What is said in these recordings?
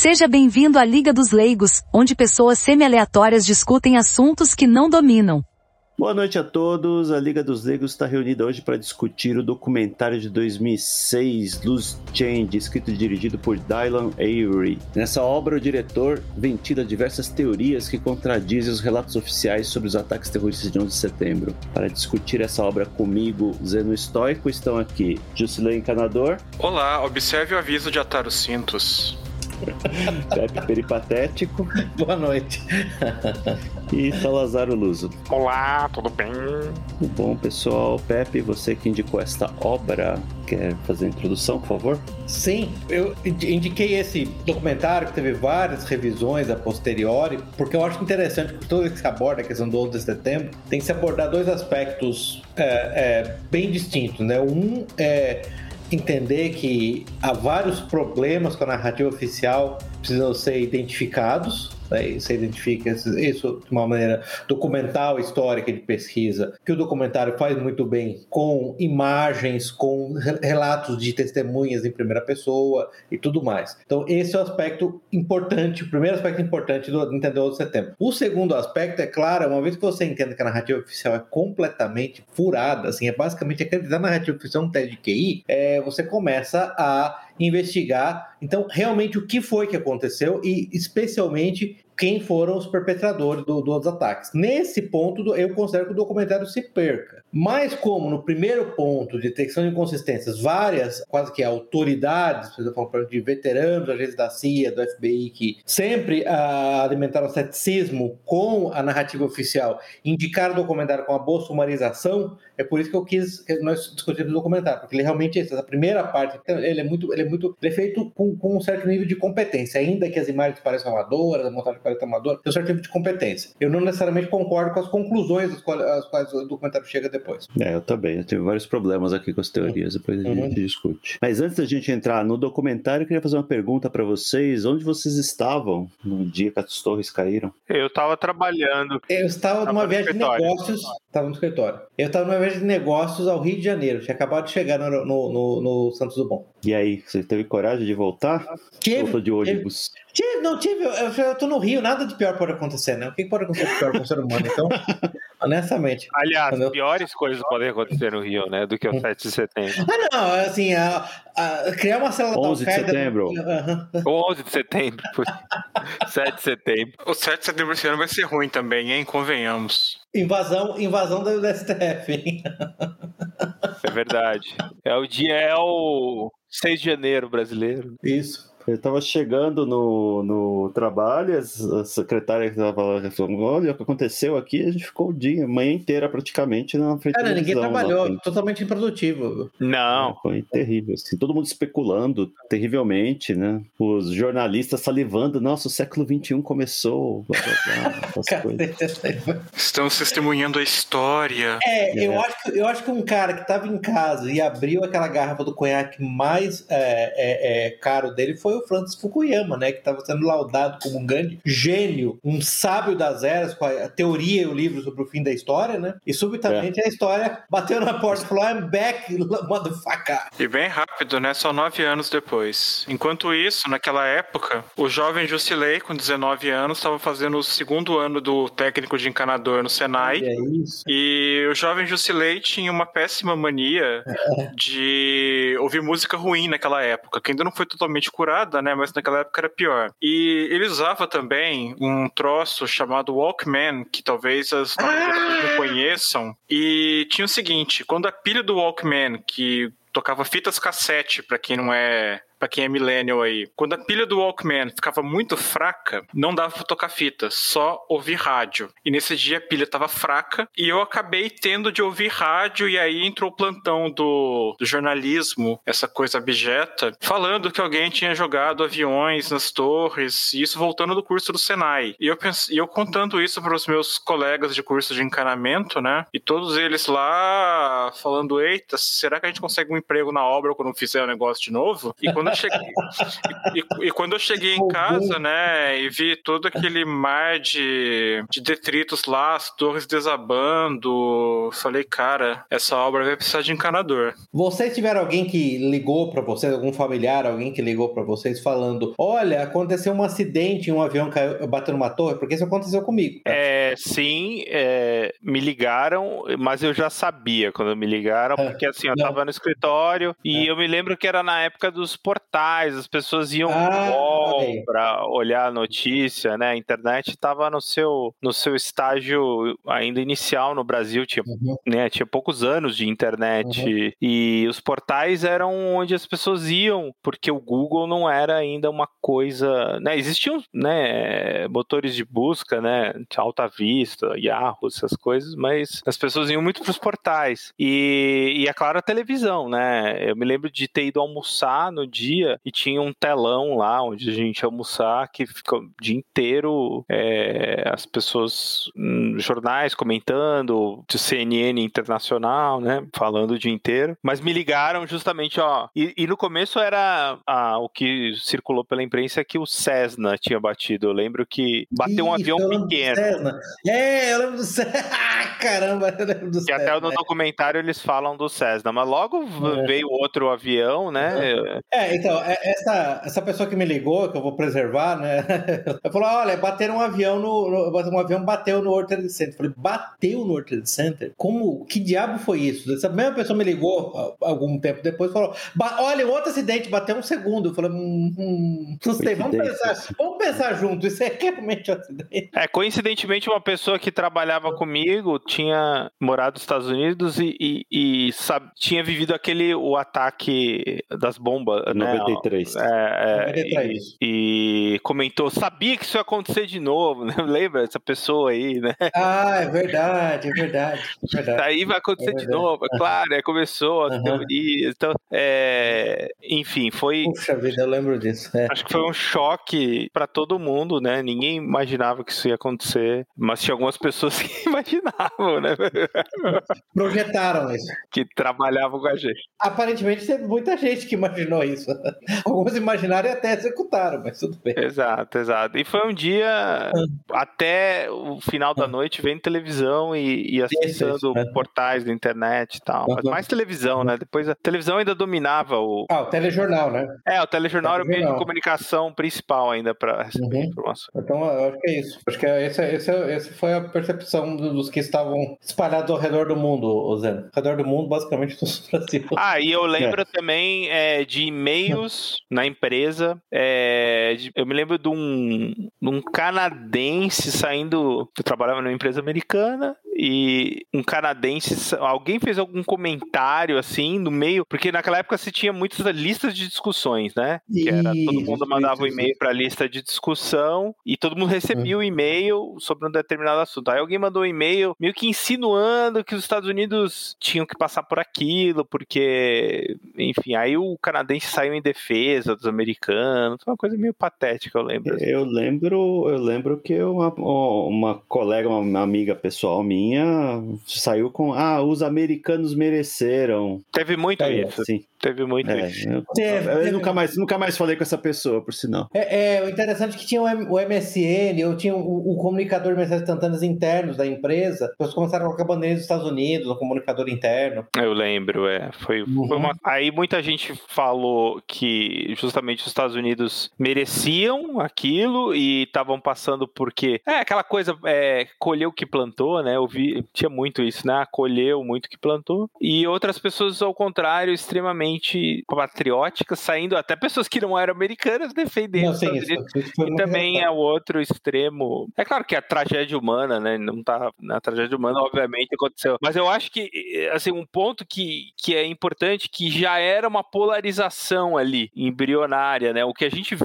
Seja bem-vindo à Liga dos Leigos, onde pessoas semi-aleatórias discutem assuntos que não dominam. Boa noite a todos. A Liga dos Leigos está reunida hoje para discutir o documentário de 2006, Loose Change, escrito e dirigido por Dylan Avery. Nessa obra, o diretor ventila diversas teorias que contradizem os relatos oficiais sobre os ataques terroristas de 11 de setembro. Para discutir essa obra comigo, Zeno Estoico, estão aqui Jusilei Encanador. Olá, observe o aviso de atar os cintos. Pepe Peripatético. Boa noite. e Salazar Luso. Olá, tudo bem? Tudo bom, pessoal. Pepe, você que indicou esta obra, quer fazer a introdução, por favor? Sim, eu indiquei esse documentário que teve várias revisões a posteriori, porque eu acho interessante que toda vez que se aborda a questão do 11 de setembro, tem que se abordar dois aspectos é, é, bem distintos, né? Um é entender que há vários problemas com a narrativa oficial precisam ser identificados né? Você identifica isso de uma maneira documental, histórica de pesquisa, que o documentário faz muito bem com imagens, com relatos de testemunhas em primeira pessoa e tudo mais. Então, esse é o aspecto importante, o primeiro aspecto importante do entender o setembro. O segundo aspecto, é claro, uma vez que você entende que a narrativa oficial é completamente furada, assim, é basicamente acreditar na narrativa oficial um teste de QI, é, você começa a investigar, então, realmente o que foi que aconteceu e, especialmente, quem foram os perpetradores do, dos ataques. Nesse ponto, eu considero que o documentário se perca. Mas como no primeiro ponto de detecção de inconsistências, várias, quase que autoridades, por exemplo, de veteranos, agentes da CIA, do FBI, que sempre ah, alimentaram ceticismo com a narrativa oficial, indicaram o documentário com a boa sumarização, é por isso que eu quis que nós discutimos o documentário, porque ele realmente, essa primeira parte, ele é muito, ele é muito, ele é feito com, com um certo nível de competência, ainda que as imagens pareçam amadoras, a montagem pareça amadora, tem um certo nível de competência. Eu não necessariamente concordo com as conclusões às quais, às quais o documentário chega depois. É, eu também, eu tive vários problemas aqui com as teorias, depois a gente uhum. discute. Mas antes da gente entrar no documentário, eu queria fazer uma pergunta para vocês, onde vocês estavam no dia que as torres caíram? Eu estava trabalhando. Eu estava numa viagem de negócios, estava no escritório. Eu estava numa viagem de negócios ao Rio de Janeiro. Tinha acabado de chegar no, no, no, no Santos Dumont. E aí, você teve coragem de voltar? Tive. Voltou de ônibus? Tive, não tive. Eu, eu tô no Rio, nada de pior pode acontecer, né? O que pode acontecer de pior com o ser humano? Então, honestamente. Aliás, eu... piores coisas podem acontecer no Rio, né? Do que o 7 de setembro. Ah, não, assim, a, a, criar uma célula 11 de setembro. Uhum. 11 de setembro. 7 de setembro. O 7 de setembro esse ano vai ser ruim também, hein? Convenhamos. Invasão, invasão do STF, hein? É verdade. É o dia, é o 6 de janeiro brasileiro. Isso. Eu estava chegando no, no trabalho, a secretária estava falando: olha o que aconteceu aqui, a gente ficou o dia, a manhã inteira praticamente na frente Cara, ninguém trabalhou, totalmente improdutivo. Não. É, foi terrível, assim, todo mundo especulando terrivelmente, né? Os jornalistas salivando, nossa, o século XXI começou. Blá, blá, blá, Estamos testemunhando a história. É, é, Eu, acho que, eu acho que um cara que estava em casa e abriu aquela garrafa do conhaque mais é, é, é caro dele foi o Francis Fukuyama, né? Que estava sendo laudado como um grande gênio, um sábio das eras, com a teoria e o livro sobre o fim da história, né? E subitamente é. a história bateu na porta e falou: I'm back, motherfucker. E bem rápido, né? Só nove anos depois. Enquanto isso, naquela época, o jovem Jusilei, com 19 anos, estava fazendo o segundo ano do técnico de encanador no Senai. É isso. E o jovem Jusilei tinha uma péssima mania é. de ouvir música ruim naquela época, que ainda não foi totalmente curada né? Mas naquela época era pior. E ele usava também um troço chamado Walkman, que talvez as ah! pessoas não conheçam. E tinha o seguinte: quando a pilha do Walkman, que tocava fitas cassete, para quem não é para quem é millennial aí, quando a pilha do Walkman ficava muito fraca, não dava para tocar fita, só ouvir rádio. E nesse dia a pilha estava fraca e eu acabei tendo de ouvir rádio e aí entrou o plantão do, do jornalismo, essa coisa abjeta, falando que alguém tinha jogado aviões nas torres, e isso voltando do curso do Senai. E eu, pense, eu contando isso para os meus colegas de curso de encanamento, né? E todos eles lá falando: eita, será que a gente consegue um emprego na obra quando fizer o negócio de novo? E quando quando eu cheguei, e, e, quando eu cheguei em casa, né, e vi todo aquele mar de, de detritos lá, as torres desabando, falei, cara, essa obra vai precisar de encanador. Vocês tiveram alguém que ligou para vocês, algum familiar, alguém que ligou para vocês falando: olha, aconteceu um acidente, um avião caiu, bateu numa torre, porque isso aconteceu comigo. Tá? É, sim, é, me ligaram, mas eu já sabia quando me ligaram, é, porque assim, eu não. tava no escritório e é. eu me lembro que era na época dos portais, as pessoas iam ah, para olhar a notícia, né? A internet estava no seu, no seu estágio ainda inicial no Brasil, tinha, uhum. né, tinha poucos anos de internet uhum. e os portais eram onde as pessoas iam, porque o Google não era ainda uma coisa, né? Existiam, né, motores de busca, né, Alta Vista, Yahoo, essas coisas, mas as pessoas iam muito para os portais. E, e é claro a televisão, né? Eu me lembro de ter ido almoçar no dia e tinha um telão lá onde a gente ia almoçar que ficou o dia inteiro é, as pessoas, hum, jornais comentando, de CNN internacional, né? Falando o dia inteiro. Mas me ligaram justamente, ó. E, e no começo era ah, o que circulou pela imprensa que o Cessna tinha batido. Eu lembro que bateu um avião pequeno. Cessna. É, eu lembro do Cessna. Caramba, eu lembro do e Cessna. E até no documentário eles falam do Cessna, mas logo é. veio outro avião, né? É, então, é, essa, essa pessoa que me ligou, que eu vou preservar, né? Eu falou: olha, bateram um avião no, no. Um avião bateu no World Trade Center. Eu falei, bateu no World Trade Center? Como? Que diabo foi isso? Essa mesma pessoa me ligou algum tempo depois e falou: olha, outro acidente, bateu um segundo. Eu falei, hum, hum não sei, vamos pensar, vamos pensar junto, isso é realmente um acidente. É, coincidentemente, uma pessoa que trabalhava comigo tinha morado nos Estados Unidos e, e, e sabe, tinha vivido aquele o ataque das bombas, 93. né? É, é, 93. E, e, comentou, sabia que isso ia acontecer de novo, né? Lembra essa pessoa aí, né? Ah, é verdade, é verdade. É verdade. Aí vai acontecer é de novo, é claro, é, começou as uhum. teorias. Então, é, enfim, foi. Puxa vida, eu lembro disso. É. Acho que foi um choque para todo mundo, né? Ninguém imaginava que isso ia acontecer, mas tinha algumas pessoas que imaginavam, né? Projetaram isso. Que trabalhavam com a gente. Aparentemente teve muita gente que imaginou isso. Alguns imaginaram e até executaram, mas tudo bem. Exato, exato. E foi um dia ah. até o final da ah. noite vendo televisão e, e acessando isso, isso. portais da internet e tal. Mas mais televisão, né? Depois a televisão ainda dominava o. Ah, o telejornal, né? É, o telejornal era o meio de comunicação principal ainda para receber uhum. informação. Então, eu acho que é isso. Acho que essa, essa, essa foi a percepção dos que estavam espalhados ao redor do mundo, Zé. Ao redor do mundo, basicamente, no Brasil. Ah, e eu lembro é. também é, de e-mails na empresa. É, eu me lembro de um, de um canadense saindo. Eu trabalhava numa empresa americana e um canadense, alguém fez algum comentário assim no meio, porque naquela época se tinha muitas listas de discussões, né? Que era todo mundo mandava um e-mail para a lista de discussão e todo mundo recebia o um e-mail sobre um determinado assunto. Aí alguém mandou um e-mail meio que insinuando que os Estados Unidos tinham que passar por aquilo, porque, enfim, aí o canadense saiu em defesa dos americanos, uma coisa meio patética, eu lembro. Assim. Eu lembro, eu lembro que uma, uma colega, uma amiga pessoal minha saiu com ah, os americanos mereceram. Teve muito é, isso. Sim. Teve muito é, isso. Eu, teve, eu teve. nunca, mais, nunca mais falei com essa pessoa, por sinal. É, é o interessante é que tinha o MSN, eu tinha o, o comunicador de mensagens instantâneas internos da empresa. Eles começaram a colocar bandeira dos Estados Unidos, o comunicador interno. Eu lembro, é. Foi, uhum. foi uma... Aí muita gente falou que justamente os Estados Unidos mereciam aquilo e estavam passando porque. É aquela coisa, é, colheu o que plantou, né? Eu vi, tinha muito isso, né? Colheu muito o que plantou. E outras pessoas, ao contrário, extremamente patrióticas, saindo até pessoas que não eram americanas defendendo. Não, sim, isso, isso e também é o outro extremo. É claro que a tragédia humana, né? Não tá na tragédia humana, obviamente aconteceu. Mas eu acho que assim um ponto que, que é importante que já era uma polarização ali embrionária, né? O que a gente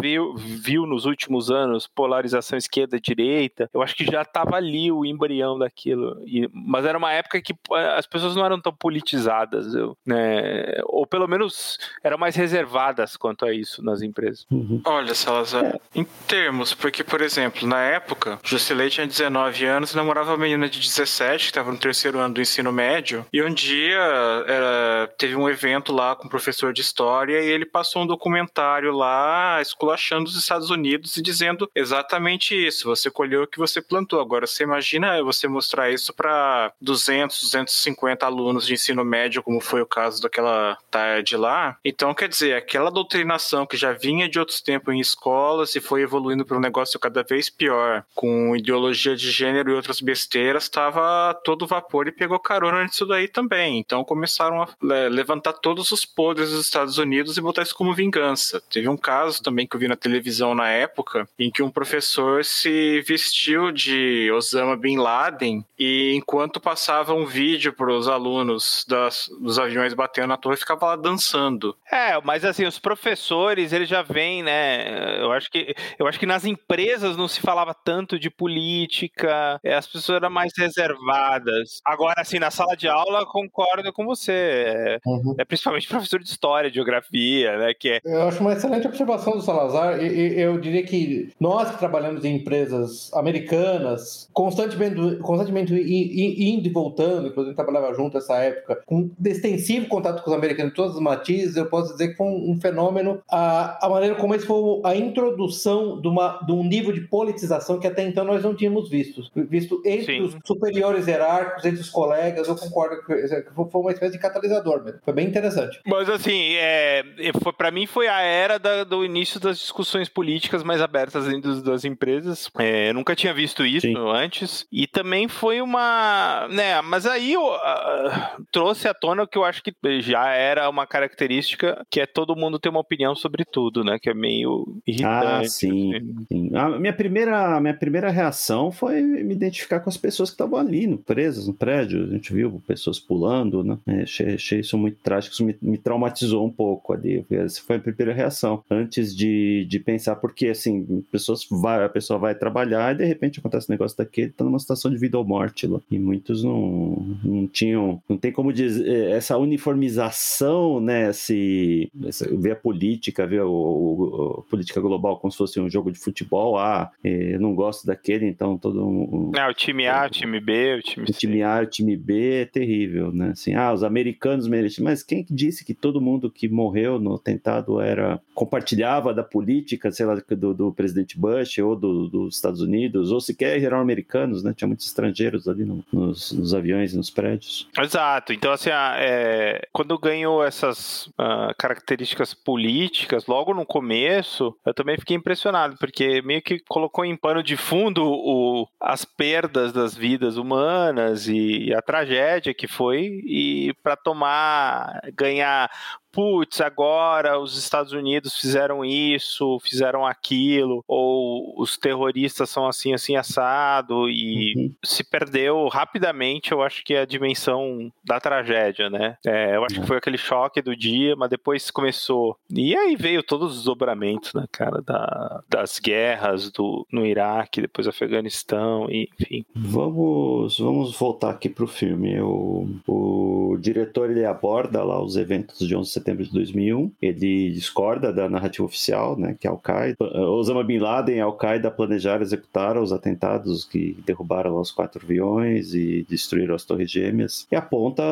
viu, viu nos últimos anos, polarização esquerda-direita, eu acho que já estava ali o embrião daquilo. E, mas era uma época que as pessoas não eram tão politizadas, eu, né? ou pelo menos eram mais reservadas quanto a isso nas empresas. Uhum. Olha, Salazar, é. em termos, porque, por exemplo, na época, Jusilei tinha 19 anos e namorava uma menina de 17, que estava no terceiro ano do ensino médio, e um dia era, teve um evento lá com o um professor de história e ele passou um documentário lá esculachando os Estados Unidos e dizendo exatamente isso. Você colheu o que você plantou. Agora, você imagina você mostrar isso para 200, 250 alunos de ensino médio, como foi o caso daquela tarde lá. Então, quer dizer, aquela doutrinação que já vinha de outros tempos em escolas e foi evoluindo para um negócio cada vez pior, com ideologia de gênero e outras besteiras, estava todo vapor e pegou carona nisso daí também. Então, começaram a levantar todos os podres dos Estados Unidos e botar isso como vingança. Teve um caso também que eu vi na televisão na época, em que um professor se vestiu de Osama Bin Laden e enquanto passava um vídeo para os alunos das, dos aviões batendo na torre, ficava lá dançando. É, mas assim, os professores, eles já vêm, né? Eu acho que eu acho que nas empresas não se falava tanto de política, é, as pessoas eram mais reservadas. Agora, assim, na sala de aula, concordo com você. É, uhum. é principalmente professor de história, de geografia, né? Que é... Eu acho uma excelente observação do Salazar. E, eu diria que nós que trabalhamos em empresas americanas, constantemente, constantemente indo e voltando, inclusive trabalhava junto nessa época, com extensivo contato com os americanos, todos os matizes, eu posso dizer que foi um, fenômeno, a, a maneira como esse foi a introdução de, uma, de um nível de politização que até então nós não tínhamos visto. Visto entre Sim. os superiores hierárquicos, entre os colegas, eu concordo que foi uma espécie de catalisador mesmo. Foi bem interessante. Mas assim, é, foi, para mim foi a era da, do início das discussões políticas mais abertas dentro das empresas. É, eu nunca tinha visto isso Sim. antes. E também foi uma. Né, mas aí eu, uh, trouxe à tona o que eu acho que já era uma característica, que é todo mundo ter uma opinião sobre tudo, né? Que é meio irritante. Ah, sim. Assim. sim. A minha primeira, minha primeira reação foi me identificar com as pessoas que estavam ali, no, presas no prédio. A gente viu pessoas pulando, né? É, achei, achei, isso muito trágico, isso me, me, traumatizou um pouco ali. Essa foi a primeira reação. Antes de, de pensar, porque assim, pessoas vai, a pessoa vai trabalhar e de repente acontece um negócio daquele, tá numa situação de vida ou morte lá. E muitos não, não tinham, não tem como dizer, é, essa uniformização, né? Se, ver a política, ver o, a política global como se fosse um jogo de futebol. Ah, é, eu não gosto daquele, então todo um. É, o time A, o time B, o time C. O time A, o time B é terrível, né? Assim, ah, os americanos merecem. Mas quem disse que todo mundo que morreu no atentado era compartilhava da política, sei lá, do, do presidente Bush ou do, dos Estados Unidos, ou sequer eram americanos, né? Tinha muitos estrangeiros ali no, nos, nos, aviões, nos prédios. Exato. Então, assim, é, quando ganhou essas uh, características políticas, logo no começo, eu também fiquei impressionado, porque meio que colocou em pano de fundo o, as perdas das vidas humanas e, e a tragédia que foi, e para tomar, ganhar putz, agora os Estados Unidos fizeram isso, fizeram aquilo, ou os terroristas são assim, assim, assado, e uhum. se perdeu rapidamente, eu acho que é a dimensão da tragédia, né? É, eu acho uhum. que foi aquele choque do dia, mas depois começou. E aí veio todos os desdobramentos, né, cara, da, das guerras do, no Iraque, depois Afeganistão, enfim. Vamos, vamos voltar aqui pro filme. O, o diretor ele aborda lá os eventos de 11 setembro de 2001. Ele discorda da narrativa oficial, né, que Al-Qaeda, Osama Bin Laden e Al-Qaeda planejaram executar os atentados que derrubaram os quatro aviões e destruíram as torres gêmeas. E aponta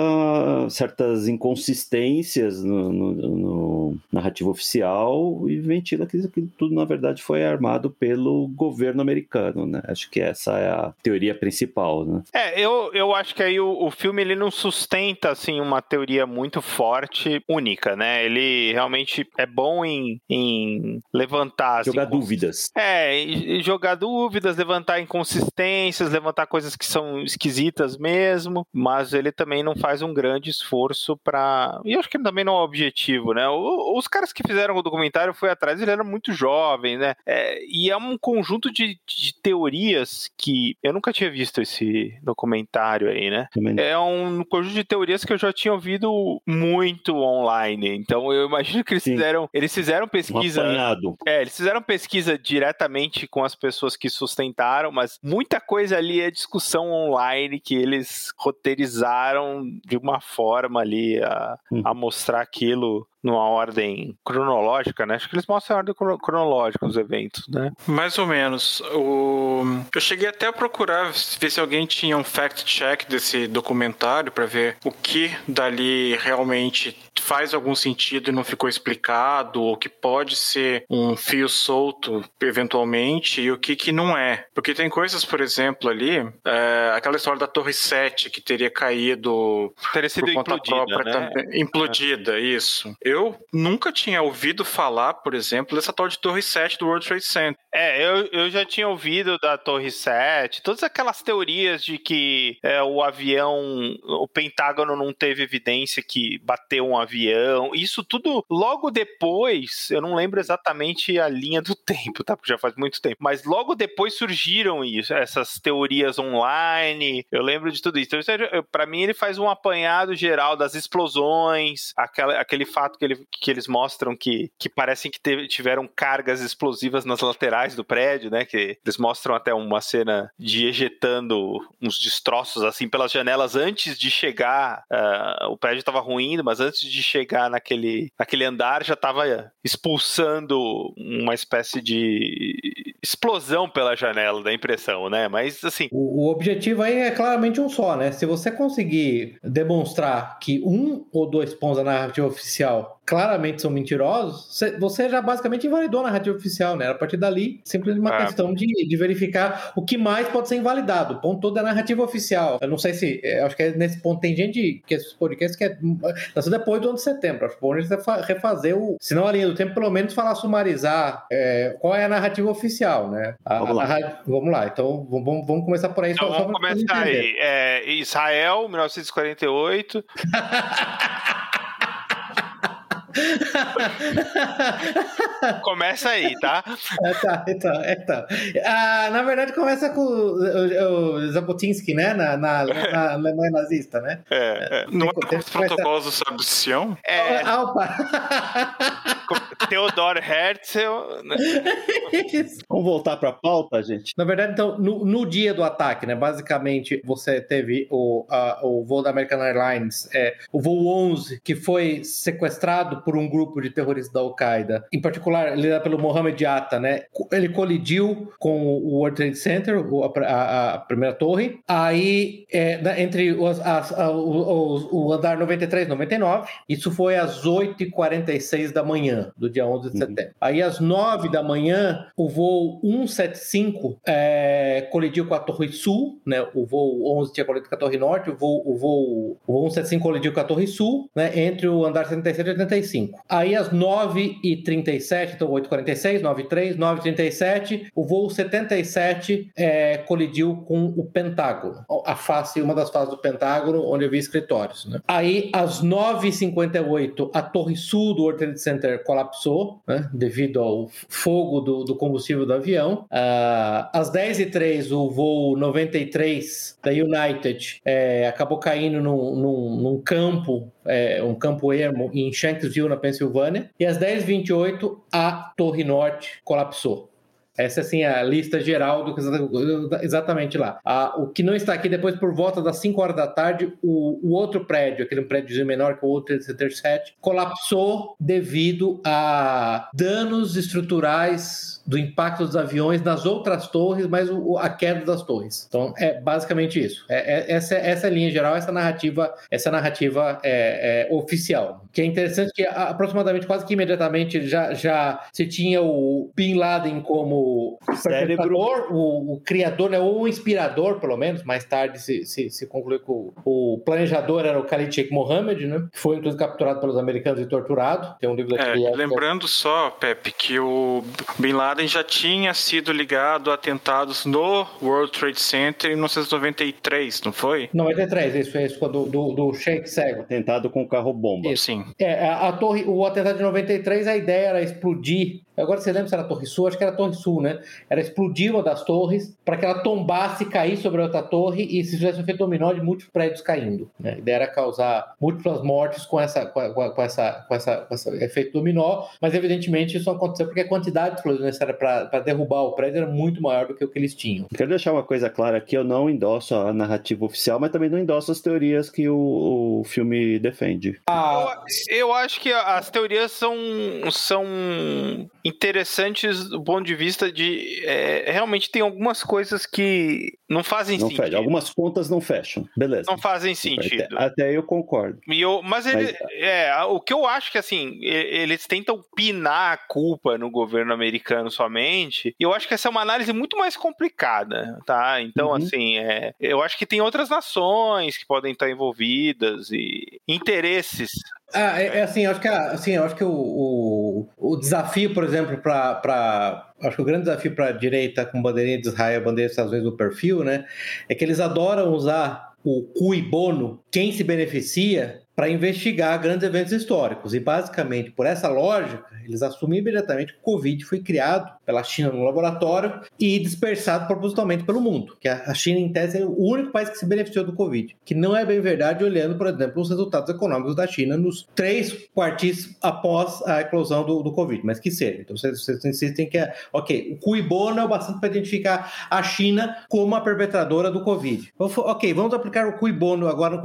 certas inconsistências no, no, no narrativa oficial e ventila que tudo, na verdade, foi armado pelo governo americano, né? Acho que essa é a teoria principal, né? É, eu, eu acho que aí o, o filme ele não sustenta, assim, uma teoria muito forte, única né? Ele realmente é bom em, em levantar. Jogar assim, dúvidas. É, jogar dúvidas, levantar inconsistências, levantar coisas que são esquisitas mesmo, mas ele também não faz um grande esforço para. E eu acho que também não é o objetivo, né? Os caras que fizeram o documentário foi atrás, ele era muito jovem, né? É, e é um conjunto de, de teorias que eu nunca tinha visto esse documentário aí, né? É um conjunto de teorias que eu já tinha ouvido muito online online. Então eu imagino que eles Sim. fizeram, eles fizeram pesquisa. Um é, eles fizeram pesquisa diretamente com as pessoas que sustentaram, mas muita coisa ali é discussão online que eles roteirizaram de uma forma ali a, hum. a mostrar aquilo numa ordem cronológica, né? Acho que eles mostram a ordem cronológica dos eventos, né? Mais ou menos. O... Eu cheguei até a procurar ver se alguém tinha um fact-check desse documentário para ver o que dali realmente faz algum sentido e não ficou explicado, ou que pode ser um fio solto eventualmente, e o que, que não é. Porque tem coisas, por exemplo, ali, é, aquela história da Torre 7 que teria caído teria sido por conta implodida, própria né? Implodida, é. isso. Eu nunca tinha ouvido falar, por exemplo, dessa tal de Torre 7 do World Trade Center. É, eu, eu já tinha ouvido da Torre 7, todas aquelas teorias de que é, o avião, o Pentágono não teve evidência que bateu um avião, isso tudo logo depois, eu não lembro exatamente a linha do tempo, tá? Porque já faz muito tempo, mas logo depois surgiram isso, essas teorias online, eu lembro de tudo isso. Então, para mim, ele faz um apanhado geral das explosões, aquela, aquele fato que, ele, que eles mostram que, que parecem que teve, tiveram cargas explosivas nas laterais do prédio, né? Que eles mostram até uma cena de ejetando uns destroços assim pelas janelas antes de chegar. Uh, o prédio estava ruindo, mas antes de chegar naquele, naquele andar já estava expulsando uma espécie de explosão pela janela da impressão, né? Mas assim. O, o objetivo aí é claramente um só, né? Se você conseguir demonstrar que um ou dois pontos da narrativa oficial claramente são mentirosos, você já basicamente invalidou a narrativa oficial, né? A partir dali, simplesmente uma é. questão de, de verificar o que mais pode ser invalidado. O ponto todo é a narrativa oficial. Eu não sei se. É, acho que é nesse ponto tem gente que esses podcasts que é. Nasceu depois do ano de setembro. Acho que a gente refazer o. Se não a linha do tempo, pelo menos falar, sumarizar é, qual é a narrativa oficial, né? A, vamos, lá. A, vamos lá. Então vamos, vamos começar por aí. Então, vamos começar aí. É, Israel, 1948. começa aí, tá? É, tá, então, é, tá. Ah, na verdade, começa com o, o, o Zabotinsky, né? Na, na, na Alemanha nazista, né? É, é. Não é com os protocolos do Sábio Sião? É. Ah, opa! Theodor Herzl. Né? Vamos voltar para a pauta, gente? Na verdade, então, no, no, dia do ataque, né? Basicamente, você teve o, a, o voo da American Airlines, é, o voo 11, que foi sequestrado por um grupo de terroristas da Al-Qaeda, em particular liderado pelo Mohamed Atta, né? Ele colidiu com o World Trade Center, a, a, a primeira torre, aí é, entre os, as, o, andar 93 e 99, isso foi às 8h46 da manhã do dia 11 de uhum. setembro. Aí às 9 da manhã, o voo 175 é, colidiu com a Torre Sul, né? O voo 11 tinha colidido com a Torre Norte, o voo, o voo, o voo 175 colidiu com a Torre Sul, né? Entre o andar 77 e 85. Aí às 9h37, então 8h46, 9h03, 9h37, o voo 77 é, colidiu com o Pentágono, a face, uma das faces do Pentágono, onde havia escritórios. Né? Aí às 9h58, a Torre Sul do World Trade Center colapsou, né? devido ao fogo do, do combustível do avião. Uh, às 10h03, o voo 93 da United é, acabou caindo num, num, num campo é, um campo ermo em Shanksville, na Pensilvânia. E às 10h28, a Torre Norte colapsou. Essa assim, é a lista geral do exatamente lá. Ah, o que não está aqui depois, por volta das 5 horas da tarde, o, o outro prédio, aquele prédio menor que o outro Center 7, colapsou devido a danos estruturais do impacto dos aviões nas outras torres, mas o, a queda das torres. Então é basicamente isso. É, é, essa, essa é linha geral, essa narrativa, essa narrativa é, é oficial. Que é interessante que aproximadamente quase que imediatamente já, já se tinha o Bin Laden como cérebro, o, o, criador, né, ou o inspirador, pelo menos. Mais tarde se, se, se concluiu que o, o, planejador era o Khalid Sheikh Mohammed, né? Que foi inclusive capturado pelos americanos e torturado. Tem um livro da é, Lembrando só, Pepe, que o Bin Laden Laden já tinha sido ligado a atentados no World Trade Center em 1993, não foi? 93, isso foi isso, do, do, do Sheikh Cego. Atentado com carro-bomba. Sim. É, a, a, torre, o atentado de 93, a ideia era explodir Agora você lembra se era a Torre Sul? Acho que era a Torre Sul, né? Era explodir uma das torres para que ela tombasse e caísse sobre a outra torre e se fizesse um efeito dominó de múltiplos prédios caindo. Né? A ideia era causar múltiplas mortes com, essa, com, com, essa, com, essa, com esse efeito dominó, mas evidentemente isso não aconteceu porque a quantidade de explosões necessária para derrubar o prédio era muito maior do que o que eles tinham. Quero deixar uma coisa clara aqui: eu não endosso a narrativa oficial, mas também não endosso as teorias que o, o filme defende. Ah, eu, eu acho que as teorias são, são interessantes do ponto de vista de. É, realmente tem algumas coisas que não fazem não sentido. Fecha. Algumas contas não fecham. Beleza. Não fazem sentido. Até, até eu concordo. E eu, mas, ele, mas é, o que eu acho que assim, eles tentam pinar a culpa no governo americano somente. E eu acho que essa é uma análise muito mais complicada, tá? Então, uhum. assim, é, eu acho que tem outras nações que podem estar envolvidas e interesses ah, é, é, assim, acho que, assim, acho que o, o, o desafio, por exemplo, para. Acho que o grande desafio para a direita com bandeirinha de Israel, bandeira dos Estados Unidos no perfil, né? É que eles adoram usar o cui bono, quem se beneficia, para investigar grandes eventos históricos. E basicamente, por essa lógica, eles assumem imediatamente que o Covid foi criado pela China no laboratório e dispersado propositalmente pelo mundo. Que a China, em tese, é o único país que se beneficiou do Covid. Que não é bem verdade, olhando, por exemplo, os resultados econômicos da China nos três quartis após a eclosão do, do Covid. Mas que seja. Então, vocês, vocês insistem que é. Ok, o cui bono é o bastante para identificar a China como a perpetradora do Covid. Ok, vamos aplicar o cui bono agora no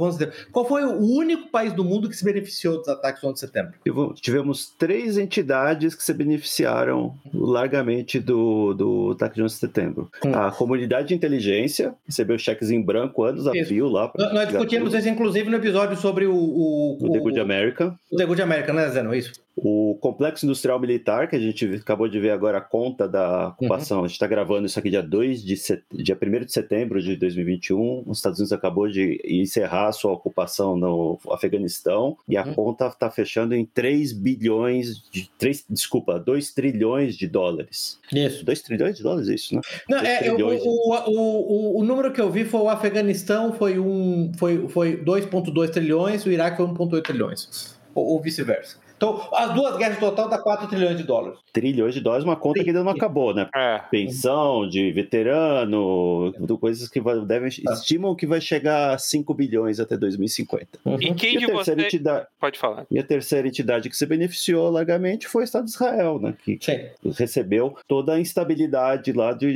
Qual foi o único país do mundo que se beneficiou dos ataques do 11 de setembro? Tivemos três entidades que se beneficiaram largamente do, do ataque de 11 de setembro. Hum. A comunidade de inteligência recebeu cheques em branco anos a fio lá. Nós discutimos isso, inclusive, no episódio sobre o. O, o, o The Good America. O The Good America, né, Zeno? Isso. O complexo industrial militar, que a gente acabou de ver agora a conta da ocupação, uhum. a gente está gravando isso aqui dia 2 de set... dia 1 de setembro de 2021. Os Estados Unidos acabou de encerrar a sua ocupação no Afeganistão e a uhum. conta está fechando em 3 bilhões de 3, desculpa, 2 trilhões de dólares. Isso. 2 trilhões de dólares, é isso, né? Não, é, eu, o, o, o, o, número que eu vi foi o Afeganistão foi um foi, foi 2,2 trilhões, o Iraque foi 1,8 trilhões. Ou, ou vice-versa. Então, as duas guerras total dá 4 trilhões de dólares. Trilhões de dólares, uma conta Sim. que ainda não acabou, né? É. Pensão de veterano, coisas que devem, ah. estimam que vai chegar a 5 bilhões até 2050. Uhum. E quem e de você... Entidade, Pode falar. E a terceira entidade que se beneficiou largamente foi o Estado de Israel, né? Que Sim. recebeu toda a instabilidade lá de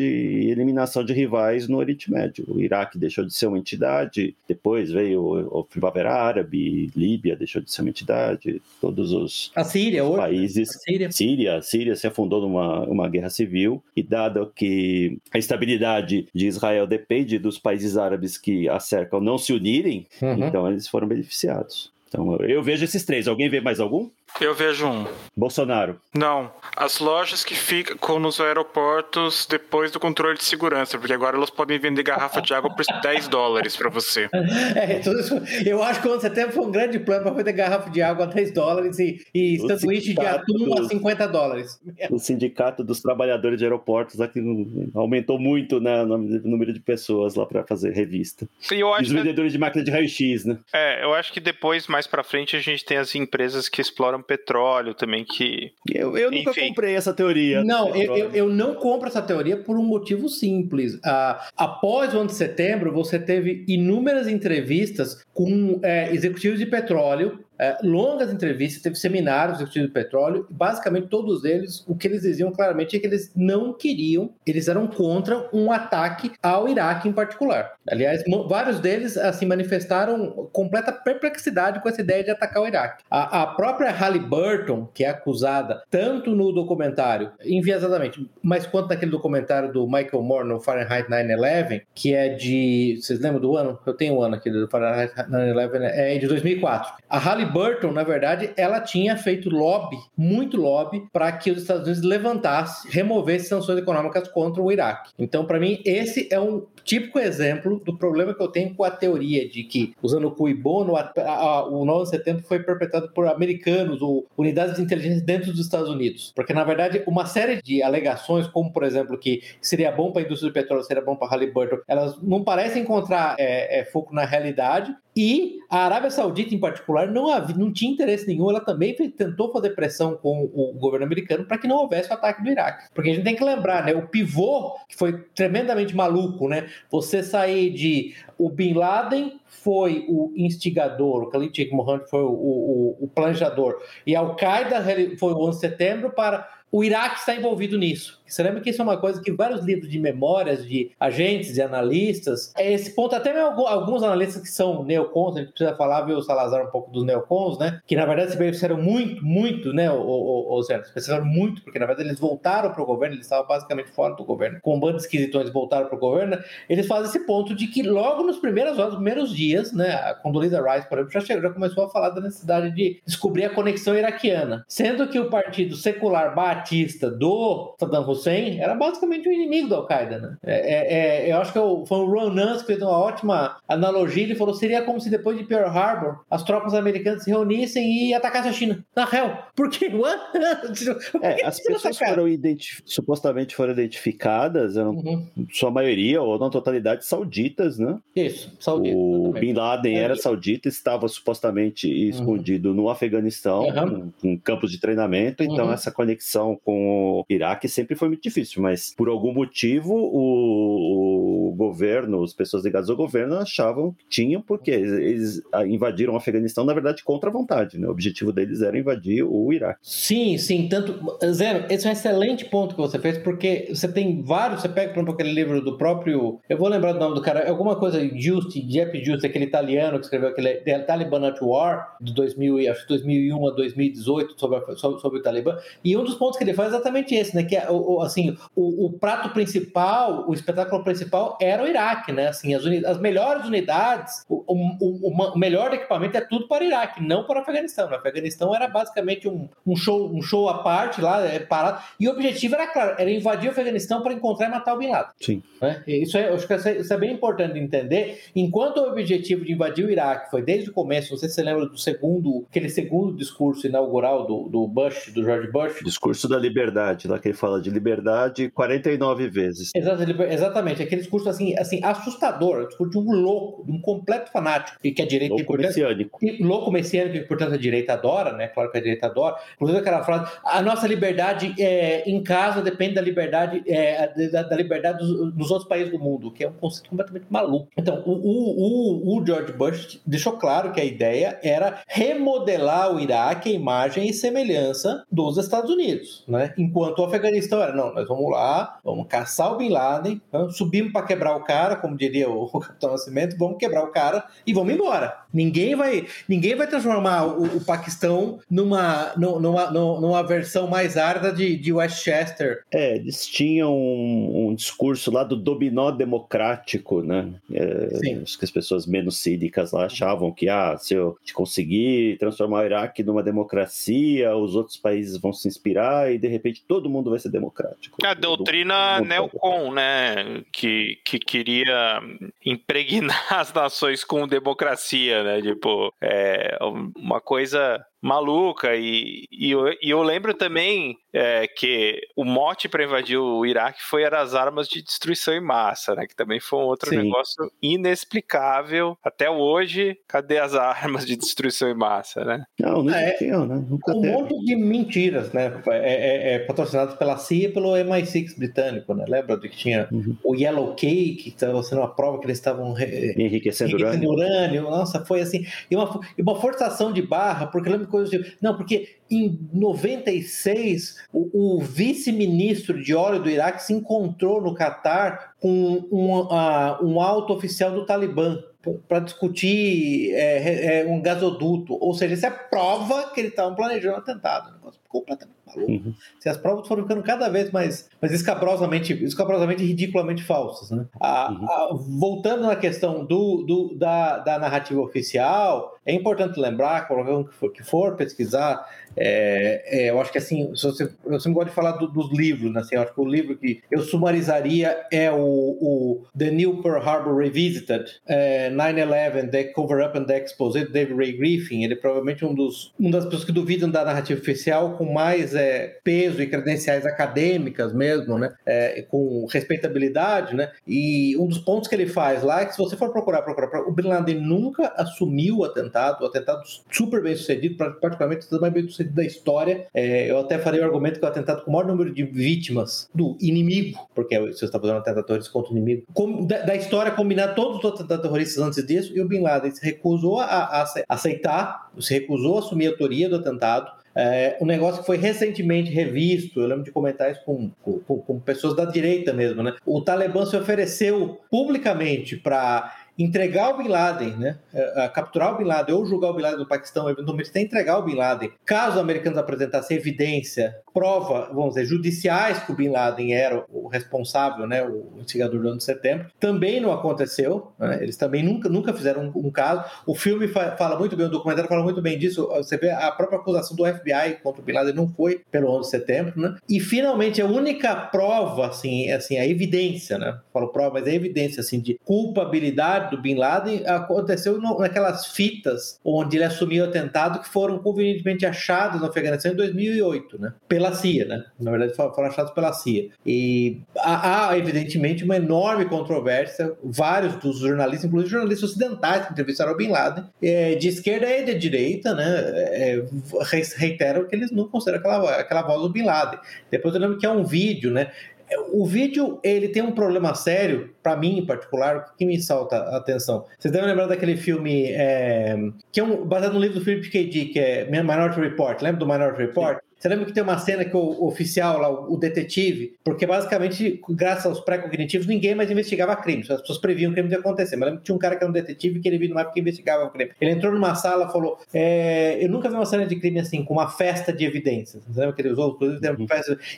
eliminação de rivais no Oriente Médio. O Iraque deixou de ser uma entidade, depois veio o Primavera Árabe, Líbia deixou de ser uma entidade, todos os a Síria, os países. A Síria. Síria, Síria se afundou numa uma guerra civil e dado que a estabilidade de Israel depende dos países árabes que a cercam não se unirem, uhum. então eles foram beneficiados. Então eu vejo esses três. Alguém vê mais algum? Eu vejo um. Bolsonaro. Não. As lojas que ficam nos aeroportos depois do controle de segurança, porque agora elas podem vender garrafa de água por 10 dólares para você. É, tudo isso, eu acho que o setembro foi um grande plano para vender garrafa de água a 10 dólares e, e sanduíche de atum a 50 dólares. O sindicato dos trabalhadores de aeroportos aqui aumentou muito né, o número de pessoas lá para fazer revista. E, eu acho e os vendedores de máquina de raio-x, né? É, eu acho que depois, mais para frente, a gente tem as empresas que exploram petróleo também, que. Eu, eu nunca comprei essa teoria. Não, eu, eu, eu, não compro essa teoria por um motivo simples. Ah, após o 11 de setembro, você teve inúmeras entrevistas com é, executivos de petróleo é, longas entrevistas, teve seminários do de petróleo, e basicamente todos eles, o que eles diziam claramente é que eles não queriam, eles eram contra um ataque ao Iraque em particular. Aliás, vários deles assim manifestaram completa perplexidade com essa ideia de atacar o Iraque. A, a própria Halliburton, que é acusada tanto no documentário, enviesadamente, mas quanto naquele documentário do Michael Moore no Fahrenheit 9/11, que é de, vocês lembram do ano? Eu tenho o um ano aqui do Fahrenheit 9/11, é de 2004. A Halliburton Burton, na verdade, ela tinha feito lobby, muito lobby, para que os Estados Unidos levantassem, removessem sanções econômicas contra o Iraque. Então, para mim, esse é um típico exemplo do problema que eu tenho com a teoria de que, usando o Cuibono, o 9 de setembro foi perpetrado por americanos ou unidades de inteligência dentro dos Estados Unidos. Porque, na verdade, uma série de alegações, como, por exemplo, que seria bom para a indústria do petróleo, seria bom para Halliburton, elas não parecem encontrar é, é, foco na realidade E a Arábia Saudita, em particular, não, havia, não tinha interesse nenhum. Ela também tentou fazer pressão com o governo americano para que não houvesse o ataque do Iraque. Porque a gente tem que lembrar, né? O pivô, que foi tremendamente maluco, né? Você sair de o Bin Laden foi o instigador, o Khalid Sheikh Mohammed foi o, o, o planejador, e a Al-Qaeda foi o 11 de setembro para o Iraque está envolvido nisso. Você lembra que isso é uma coisa que vários livros de memórias de agentes e analistas, é esse ponto, até mesmo alguns analistas que são neocons, a gente precisa falar, viu, Salazar, um pouco dos neocons, né? Que na verdade se beneficiaram muito, muito, né, o, o, o Zé, se beneficiaram muito, porque na verdade eles voltaram para o governo, eles estavam basicamente fora do governo, com um bando esquisitões voltaram para o governo, eles fazem esse ponto de que logo nos primeiros horas, primeiros dias, né, a Condoleezza Rice, por exemplo, já, chegou, já começou a falar da necessidade de descobrir a conexão iraquiana, sendo que o partido secular batista do Saddam Hussein era basicamente um inimigo da Al-Qaeda, né? É, é, é, eu acho que foi o Ron Nance que fez uma ótima analogia. Ele falou: seria como se depois de Pearl Harbor as tropas americanas se reunissem e atacassem a China. Na real. Por quê? Por é, as pessoas foram supostamente foram identificadas, eram, uhum. sua maioria, ou na totalidade, sauditas, né? Isso, saudita. O Bin Laden era saudita, estava supostamente uhum. escondido no Afeganistão, uhum. em campos de treinamento, então uhum. essa conexão com o Iraque sempre foi muito difícil, mas por algum motivo o, o governo, as pessoas ligadas ao governo achavam que tinham, porque eles invadiram o Afeganistão, na verdade, contra a vontade, né? O objetivo deles era invadir o Iraque. Sim, sim, tanto. Zero, esse é um excelente ponto que você fez, porque você tem vários, você pega, por exemplo, aquele livro do próprio. Eu vou lembrar do nome do cara, é alguma coisa, Just, Jeff Just, aquele italiano que escreveu aquele Taliban at War, de 2000, acho que 2001 a 2018, sobre, sobre, sobre o Talibã, e um dos pontos que ele faz é exatamente esse, né? Que é, o, assim, o, o, prato principal, o espetáculo principal era o Iraque, né? Assim, as, as melhores unidades, o, o, o, melhor equipamento é tudo para o Iraque, não para o Afeganistão. O Afeganistão era basicamente um, um, show, um show à parte lá, é, parado. E o objetivo era claro, era invadir o Afeganistão para encontrar e matar o Bin Laden. Sim. Né? Isso é, acho que isso é bem importante de entender. Enquanto o objetivo de invadir o Iraque foi desde o começo, não sei se você lembra do segundo, aquele segundo discurso inaugural do, do Bush, do George Bush. Discurso da liberdade, lá que ele fala de liberdade 49 vezes. Exatamente, aquele discurso assim, assim assustador, o discurso de um louco, de um completo fanático, e que a direita... Louco portanto, messiânico. E, louco messiânico, que portanto a direita adora, né? Claro que a direita adora. Inclusive aquela frase, a nossa liberdade é, em casa depende da liberdade, é, da, da, liberdade dos, dos, outros países do mundo, que é um conceito completamente maluco. Então, o, o, o, George Bush deixou claro que a ideia era remodelar o Iraque, a imagem e semelhança dos Estados Unidos, né? Enquanto o Afeganistão era, não, nós vamos lá, vamos caçar o Bin Laden, subimos para quebrar o cara, como diria o, o Capitão Nascimento, vamos quebrar o cara e vamos embora. Ninguém vai, ninguém vai transformar o, o Paquistão numa, numa, numa, numa, versão mais árida de, de Westchester. É, eles tinham um, um discurso lá do dominó democrático, né? É, acho que as pessoas menos cínicas lá achavam que, ah, se eu conseguir transformar o Iraque numa democracia, os outros países vão se inspirar e de repente todo mundo vai ser democrático. A doutrina neocon, né? Que, que queria impregnar as nações com democracia, né? Tipo, é uma coisa maluca. E, e, eu, e eu lembro também é, que o mote para invadir o Iraque foi as armas de destruição em massa, né? Que também foi um outro Sim. negócio inexplicável. Até hoje, cadê as armas de destruição em massa, né? Não, não é, tinha, né? Nunca um teve. monte de mentiras, né? É, é, é, patrocinado pela CIA e pelo MI6 britânico, né? Lembra de que tinha uhum. o Yellow Cake, que estava sendo uma prova que eles estavam enriquecendo, enriquecendo urânio. urânio. Nossa, foi assim. E uma, e uma forçação de barra, porque lembra coisas de. Não, porque em 96, o, o vice-ministro de óleo do Iraque se encontrou no Catar com um, uh, um alto oficial do Talibã para discutir é, é, um gasoduto. Ou seja, isso é prova que eles estavam planejando um atentado. Um negócio completamente maluco. Uhum. Se as provas foram ficando cada vez mais, mais escabrosamente, escabrosamente ridiculamente falsas. Né? A, uhum. a, voltando na questão do, do da, da, narrativa oficial, é importante lembrar, qualquer um que for, que for pesquisar, é, é, eu acho que assim, você, eu sempre gosto de falar do, dos livros, né? assim, eu acho que o livro que eu sumarizaria é o, o The New Pearl Harbor Revisited, é, 9-11, The Cover-Up and The Exposed, David Ray Griffin, ele é provavelmente um dos, uma das pessoas que duvidam da narrativa oficial com mais é, peso e credenciais acadêmicas mesmo, né? É, com respeitabilidade, né? E um dos pontos que ele faz lá é que se você for procurar, procurar, o Bin Laden nunca assumiu o atentado, o atentado super bem sucedido, particularmente o mais bem sucedido da história. É, eu até farei o argumento que o atentado com o maior número de vítimas do inimigo, porque você está fazendo um atentado terrorista contra o inimigo, com, da, da, história combinar todos os atentados terroristas antes disso, e o Bin Laden se recusou a, a, aceitar, se recusou a assumir a autoria do atentado, é, um negócio que foi recentemente revisto, eu lembro de comentar isso com, com, com pessoas da direita mesmo, né? O Talibã se ofereceu publicamente para entregar o Bin Laden, né? Uh, capturar o Bin Laden ou julgar o Bin Laden no Paquistão, eventualmente até entregar o Bin Laden, caso os americanos apresentassem evidência, prova, vamos dizer, judiciais que o Bin Laden era o responsável, né? O instigador do ano de setembro, também não aconteceu, né? Eles também nunca, nunca fizeram um, um caso. O filme fa fala muito bem, o documentário fala muito bem disso. Você vê a própria acusação do FBI contra o Bin Laden não foi pelo 11 de setembro, né? E finalmente a única prova, assim, assim a evidência, né? Falo prova, mas a evidência, assim, de culpabilidade do Bin Laden aconteceu naquelas fitas onde ele assumiu o atentado que foram convenientemente achados no Afeganistão em 2008, né? Pela CIA, né? Na verdade foram achados pela CIA. E há, evidentemente uma enorme controvérsia. Vários dos jornalistas, inclusive jornalistas ocidentais que entrevistaram o Bin Laden, é, de esquerda e de direita, né? É, reiteram que eles não consideram aquela, aquela voz do Bin Laden. Depois eu lembro que há um vídeo, né? O vídeo ele tem um problema sério para mim em particular que me salta a atenção. Vocês devem lembrar daquele filme é, que é um, baseado no livro do Philip K. Dick, que é Minority Report. Lembra do Minority Report? Você lembra que tem uma cena que o oficial lá, o detetive, porque basicamente, graças aos pré-cognitivos, ninguém mais investigava crimes. As pessoas previam crime de acontecer. Mas lembra que tinha um cara que era um detetive que ele viu numa época que investigava o crime. Ele entrou numa sala e falou: é, Eu nunca vi uma cena de crime assim, com uma festa de evidências. Você lembra que ele usou? Uhum.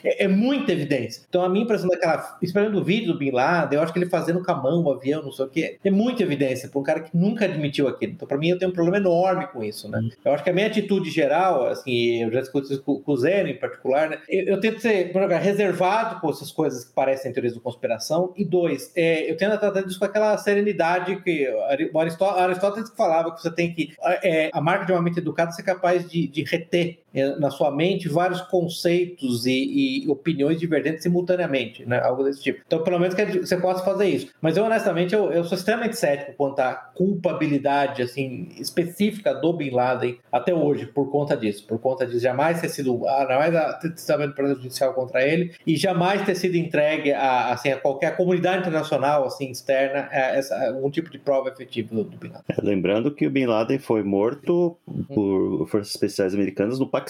É, é muita evidência. Então, a minha impressão daquela. Esperando o vídeo do Bin Laden, eu acho que ele fazendo com a mão o avião, não sei o quê. É muita evidência para um cara que nunca admitiu aquilo. Então, para mim, eu tenho um problema enorme com isso, né? Uhum. Eu acho que a minha atitude geral, assim, eu já discuti isso com o Zeno em particular né? Eu, eu tento ser, reservado com essas coisas que parecem teorias de conspiração. E dois, é, eu tento tratar disso com aquela serenidade que Aristóteles, falava que você tem que. É, a marca de uma mente educada é ser capaz de, de reter é, na sua mente vários conceitos e, e, opiniões divergentes simultaneamente, né? Algo desse tipo. Então, pelo menos que você possa fazer isso. Mas eu, honestamente, eu, eu sou extremamente cético quanto à culpabilidade, assim, específica do Bin Laden até hoje, por conta disso. Por conta de jamais ter sido, ah, jamais ter testamento judicial contra ele e jamais ter sido entregue a, assim, a qualquer comunidade internacional, assim, externa, a essa, algum tipo de prova efetiva do, do Bin Laden. É, lembrando que o Bin Laden foi morto por forças especiais americanas no Paquistão.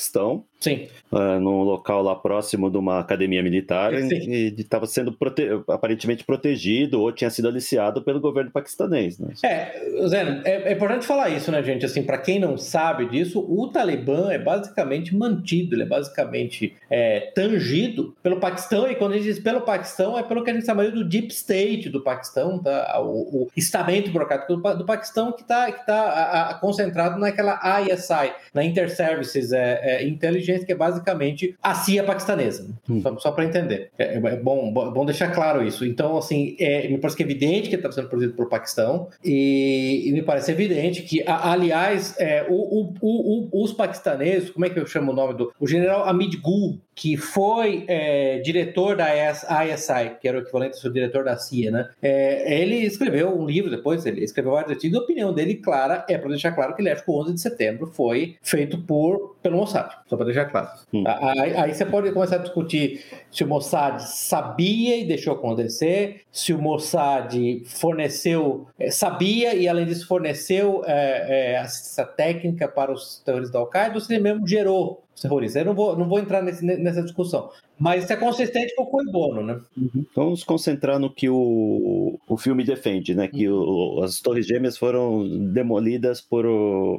Sim. Uh, num local lá próximo de uma academia militar Sim. e estava sendo prote... aparentemente protegido ou tinha sido aliciado pelo governo paquistanês. Né? É, Zé, é, é, importante falar isso, né, gente? Assim, para quem não sabe disso, o Talibã é basicamente mantido, ele é basicamente é, tangido pelo Paquistão e quando a gente diz pelo Paquistão é pelo que a gente chama de Deep State do Paquistão, tá? o, o estamento burocrático do, do Paquistão que está que tá a, a, concentrado naquela ISI, na Inter-Services é, é, inteligência, que é basicamente a CIA paquistanesa. Hum. Só, só para entender. É, é, bom, bom deixar claro isso. Então, assim, é, me parece que é evidente que está sendo produzido pelo Paquistão e, e, me parece evidente que, a, aliás, é, o, o, o, os paquistaneses, como é que eu chamo o nome do... O general Hamid Gul, que foi é, diretor da ISI, que era o equivalente ao diretor da CIA, né? É, ele escreveu um livro depois, ele escreveu vários artigos, a opinião dele clara é para deixar claro que ele acha que o 11 de setembro foi feito por pelo Mossad, só para deixar claro. Hum. Aí, aí, você pode começar a discutir se o Mossad sabia e deixou acontecer, se o Mossad forneceu, é, sabia e além disso forneceu é, é, assistência técnica para os terroristas da Al-Qaeda, ou se ele mesmo gerou terroristas. Eu não vou, não vou entrar nesse, nessa discussão. Mas isso é consistente com o Cui Bono, né? Uhum. Vamos concentrar no que o, o filme defende, né? Que uhum. o, as Torres Gêmeas foram demolidas por.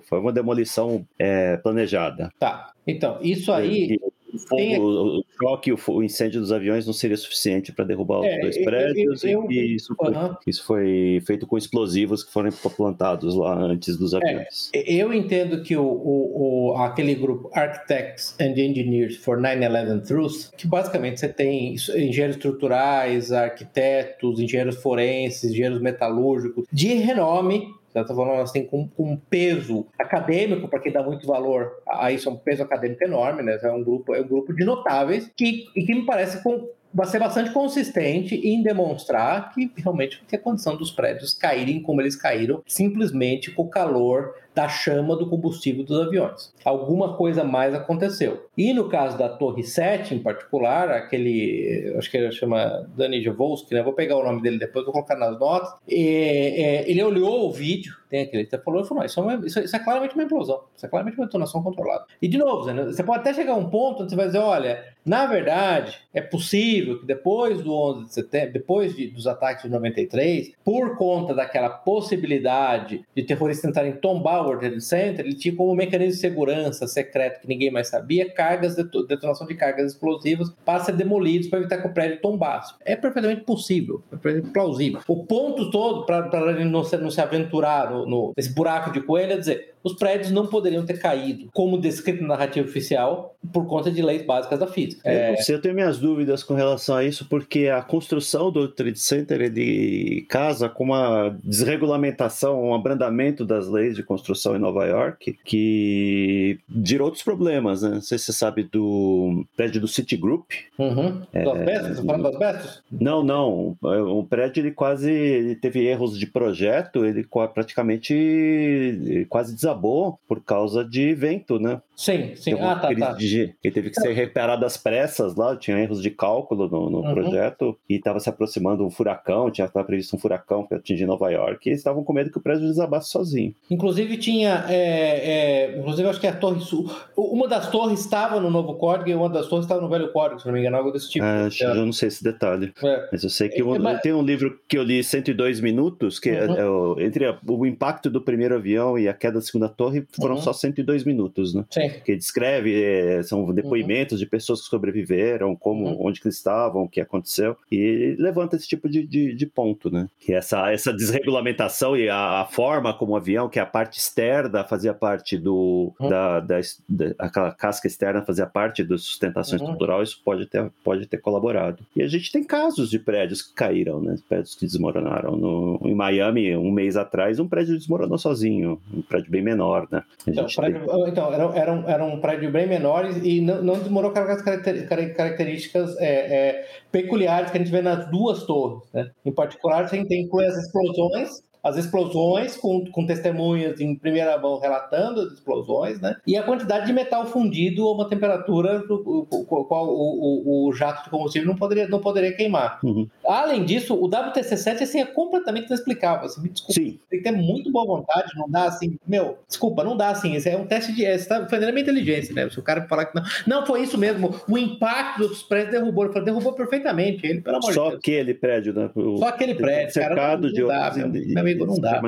Foi uma demolição é, planejada. Tá. Então, isso aí. O, fogo, o choque, o, incêndio dos aviões não seria suficiente para derrubar os é, dois prédios, eu, eu, eu, e isso, foi, isso foi feito com explosivos que foram plantados lá antes dos é, aviões. É, eu entendo que o, o, aquele grupo Architects and Engineers for 9-11 Truth, que basicamente você tem engenheiros estruturais, arquitetos, engenheiros forenses, engenheiros metalúrgicos, de renome Você está falando assim com, com um peso acadêmico, para quem dá muito valor a isso, é um peso acadêmico enorme, né? É um grupo, é um grupo de notáveis que, e que me parece com, vai ser bastante consistente em demonstrar que realmente tem a condição dos prédios caírem como eles caíram, simplesmente com o calor da chama do combustível dos aviões. Alguma coisa mais aconteceu. E no caso da Torre 7, em particular, aquele, acho que ele chama Dani Javolski, né? Vou pegar o nome dele depois, vou colocar nas notas. é, ele olhou o vídeo, tem aquele que falou e falou: isso é, uma, isso, isso é, claramente uma implosão, isso é claramente uma detonação controlada. E de novo, você pode até chegar a um ponto onde você vai dizer: olha, na verdade, é possível que depois do 11 de setembro, depois de, dos ataques de 93, por conta daquela possibilidade de terroristas tentarem tombar o World Trade Center, ele tinha como mecanismo de segurança secreto que ninguém mais sabia, cargas de detonação de cargas explosivas para ser demolidos para evitar que o prédio tombasse. É perfeitamente possível, é perfeitamente plausível. O ponto todo para ele não se, não se aventurar no, no, nesse buraco de coelho é dizer os prédios não poderiam ter caído, como descrito na narrativa oficial, por conta de leis básicas da física. É... Eu, eu tenho minhas dúvidas com relação a isso, porque a construção do Trade Center ele casa com uma desregulamentação, um abrandamento das leis de construção em Nova York, que gerou outros problemas, né? Não sei se você sabe do prédio do Citigroup. Uhum. É... Das bestas? Você falando das bestas? Não, não. O prédio ele quase ele teve erros de projeto, ele praticamente quase desapareceu desabou por causa de vento, né? Sim, sim. Ah, tá, tá. De, ele teve que ser reparado às pressas lá, tinha erros de cálculo no, no uhum. projeto e estava se aproximando um furacão, tinha previsto um furacão para atingir Nova York e eles estavam com medo que o prédio desabasse sozinho. Inclusive tinha, é, é, inclusive acho que a torre sul, uma das torres estava no novo código e uma das torres estava no velho código, se não me engano, algo desse tipo. É, eu não sei esse detalhe, é. mas eu sei que eu, mas... tem um livro que eu li 102 minutos, que é, uhum. é, entre o impacto do primeiro avião e a queda da segunda torre foram uhum. só 102 minutos, né? Sim que descreve, é, são depoimentos uhum. de pessoas que sobreviveram, como, uhum. onde que eles estavam, o que aconteceu, e levanta esse tipo de, de, de ponto, né? Que essa, essa desregulamentação e a, a, forma como o avião, que é a parte externa fazia parte do, uhum. da, da, da, aquela casca externa fazia parte da sustentação uhum. estrutural, isso pode ter, pode ter colaborado. E a gente tem casos de prédios que caíram, né? Prédios que desmoronaram. No, em Miami, um mês atrás, um prédio desmoronou sozinho, um prédio bem menor, né? Então, prédio, tem... então era, era, um, era um prédio bem menor e não, não demorou carregar características é, é, peculiares que a gente vê nas duas torres. Né? Em particular, gente tem as explosões as explosões, com, com testemunhas em primeira mão relatando as explosões, né? E a quantidade de metal fundido a uma temperatura com qual o, o, o, jato de combustível não poderia, não poderia queimar. Uhum. Além disso, o WTC-7 assim, é completamente inexplicável. Assim, me desculpa, Sim. tem que ter muito boa vontade, não dá assim, meu, desculpa, não dá assim. Esse é um teste de. Você tá fazendo a minha inteligência, né? Se o cara falar que não. Não, foi isso mesmo. O impacto dos prédios derrubou. Ele falou, derrubou perfeitamente ele, pelo amor Só de Deus. Só aquele prédio, né? O... Só aquele prédio. Cercado cara, não, de dá, meu, meu amigo, não dá.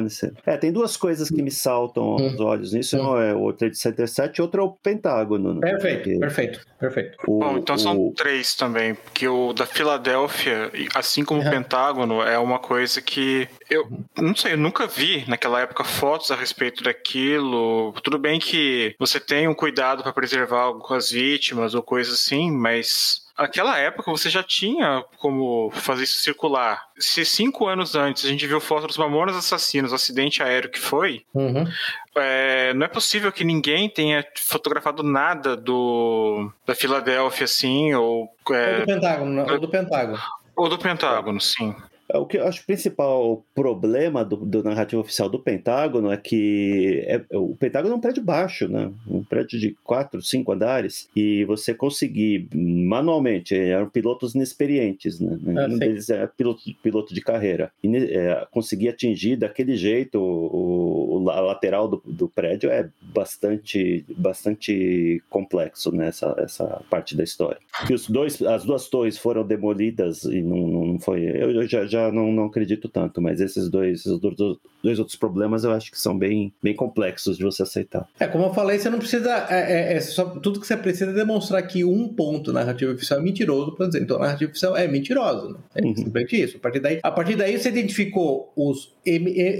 É, tem duas coisas que me saltam aos hum. olhos nisso. Um hum. é o Trade Center 7 e outro é o Pentágono. Né? Perfeito, Porque perfeito, perfeito. O, Bom, então o... são três também. Porque o da Filadélfia, assim como uhum. o Pentágono, é uma coisa que eu não sei, eu nunca vi naquela época fotos a respeito daquilo. Tudo bem que você tem um cuidado para preservar as vítimas ou coisas assim, mas Aquela época você já tinha como fazer isso circular. Se cinco anos antes a gente viu foto dos Mamonas Assassinos, o acidente aéreo que foi, uhum. é, não é possível que ninguém tenha fotografado nada do da Filadélfia, assim, ou... É, ou do Pentágono, ou do Pentágono. Ou do Pentágono, sim. É, o que eu acho o principal problema do, do narrativo oficial do Pentágono é que é, o Pentágono é um prédio baixo, né? Um prédio de quatro, cinco andares, e você conseguir manualmente, eram pilotos inexperientes, né? Ah, um deles é piloto, piloto de carreira, e é, conseguir atingir daquele jeito o, o a lateral do, do, prédio é bastante, bastante complexo nessa né? essa parte da história. Que os dois, as duas torres foram demolidas e não, não foi. Eu, eu já já não, não acredito tanto, mas esses dois, esses dois, outros problemas eu acho que são bem, bem complexos de você aceitar. É, como eu falei, você não precisa. É, é, é só, tudo que você precisa é demonstrar que um ponto narrativo oficial é mentiroso para dizer. Então, a narrativa oficial é mentirosa. Né? É uhum. simplesmente isso. A partir, daí, a partir daí, você identificou os,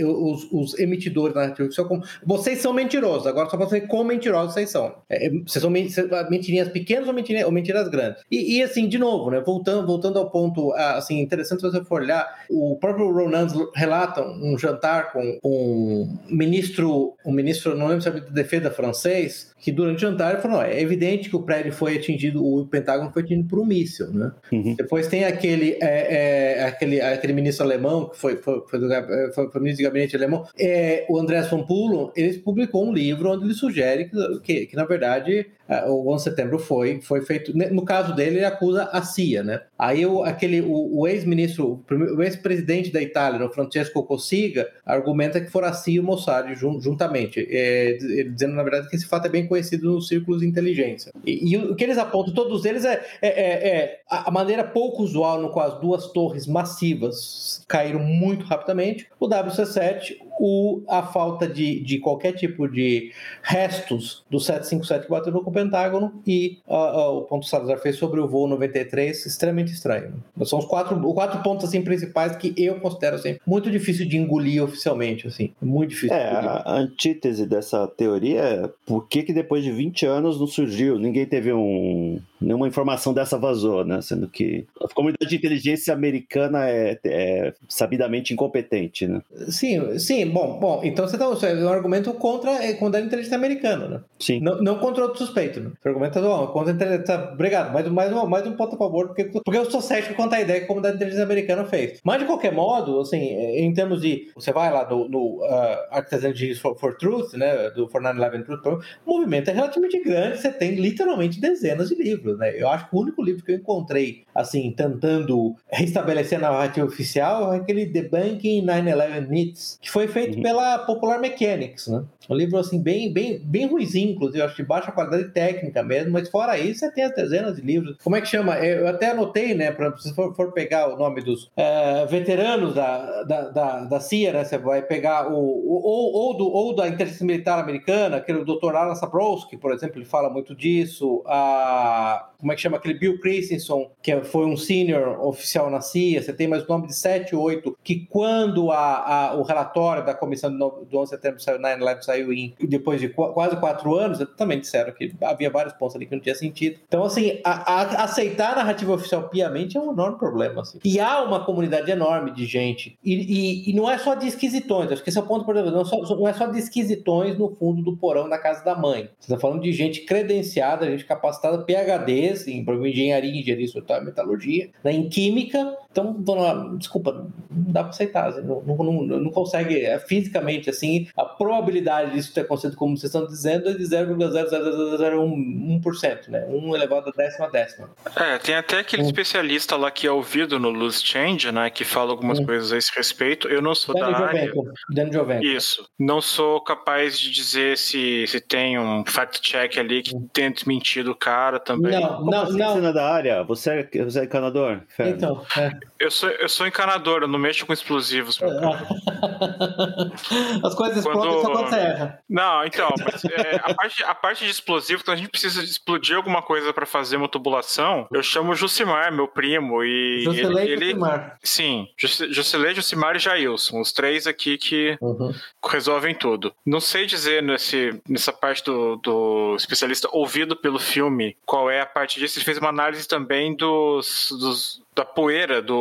os, os emitidores da narrativa oficial como. Vocês são mentirosos, agora só para saber quão mentirosos vocês são. É, é vocês são mentirinhas pequenas ou mentirinhas, ou mentiras grandes. E, e, assim, de novo, né? Voltando, voltando ao ponto, assim, interessante se você for olhar O próprio Ronan relata um jantar com um ministro, um ministro, não lembro se é de defesa francês, que durante o jantar falou: é evidente que o prédio foi atingido, o Pentágono foi atingido por um míssil, né? Uhum. Depois tem aquele, é, é, aquele, aquele ministro alemão, que foi, foi, foi, do, foi, foi ministro de gabinete alemão, é, o Andrés von Pulo, ele publicou um livro onde ele sugere que, que, que na verdade, o 11 de setembro foi, foi feito. No caso dele, ele acusa a CIA, né? Aí o, aquele, o, o ex-ministro, o ex-presidente da Itália, o Francesco Cossiga, argumenta que foram a CIA e o Mossad juntamente, é, dizendo, na verdade, que esse fato é bem conhecido nos círculos de inteligência. E, e o que eles apontam, todos eles, é, é, é, é a maneira pouco usual no qual as duas torres massivas caíram muito rapidamente, o WC-7, o, a falta de, de qualquer tipo de restos do 757 que bateu no Pentágono e uh, uh, o ponto que o Salazar fez sobre o voo 93, extremamente estranho. São os quatro, os quatro pontos assim, principais que eu considero assim, muito difícil de engolir oficialmente. Assim, muito difícil. É, a antítese dessa teoria é por que, que depois de 20 anos não surgiu? Ninguém teve um nenhuma informação dessa vazou, né? Sendo que a comunidade de inteligência americana é, é sabidamente incompetente, né? Sim, sim. Bom, bom então você está é um argumento contra, é, contra a inteligência americana, né? Sim. Não, não contra outro suspeito, né? Você argumenta, oh, contra a inteligência... Tá, obrigado, mais, mais, um, mais um ponto a favor, porque, porque eu sou cético quanto à ideia que a comunidade de inteligência americana fez. Mas, de qualquer modo, assim, em termos de... Você vai lá no, no uh, Artisan for, for Truth, né? Do 4911 Truth, o movimento é relativamente grande, você tem literalmente dezenas de livros livros, né? Eu acho que o único livro que eu encontrei, assim, tentando restabelecer a narrativa oficial é aquele The Banking 9-11 Myths, que foi feito uhum. pela Popular Mechanics, né? Um livro, assim, bem, bem, bem ruizinho, inclusive, acho de baixa qualidade técnica mesmo, mas fora isso, você tem as dezenas de livros. Como é que chama? Eu até anotei, né, pra, se for, for pegar o nome dos é, veteranos da, da, da, da, CIA, né, você vai pegar o, o ou, ou, do, ou da inteligência militar americana, aquele Dr. Alan Sabrowski, por exemplo, ele fala muito disso, a como é que chama aquele Bill Christensen, que foi um senior oficial na CIA, você tem mais o nome de 7, 8, que quando a, a, o relatório da comissão do 11 de setembro saiu, 9 saiu em, depois de qu quase quatro anos, também disseram que havia vários pontos ali que não tinha sentido. Então, assim, a, a, aceitar a narrativa oficial piamente é um enorme problema. Assim. E há uma comunidade enorme de gente, e, e, e não é só de esquisitões, acho que esse é o ponto, por exemplo, não, só, não é só de esquisitões no fundo do porão da casa da mãe. Você está falando de gente credenciada, gente capacitada, PHD, em engenharia, engenharia metalurgia, né, em química. Então, dona, desculpa, não dá para aceitar. Assim, não, não, não, não, consegue, é, fisicamente, assim, a probabilidade disso ter acontecido, como vocês estão dizendo, é de 0,0001%, né? 1 elevado a décima décima. É, tem até aquele hum. especialista lá que é ouvido no Loose Change, né? Que fala algumas hum. coisas a esse respeito. Eu não sou Daniel da área. Daniel Isso. Não sou capaz de dizer se, se tem um fact-check ali que hum. tenha desmentido o cara também. Não, não, assim não. Você é da área? Você é, você é encanador? Então, é. Eu sou, eu sou encanador, eu não mexo com explosivos. As coisas explodem quando... só quando você erra. Não, então, mas, é, a, parte, a parte de explosivo, quando a gente precisa explodir alguma coisa para fazer uma tubulação, eu chamo o Jucimar, meu primo, e Jusilei ele. Jucimar. Sim, Jusilei, Jucimar e Jailson, os três aqui que uhum. resolvem tudo. Não sei dizer nesse, nessa parte do, do especialista ouvido pelo filme qual é a parte disso. Ele fez uma análise também dos, dos da poeira do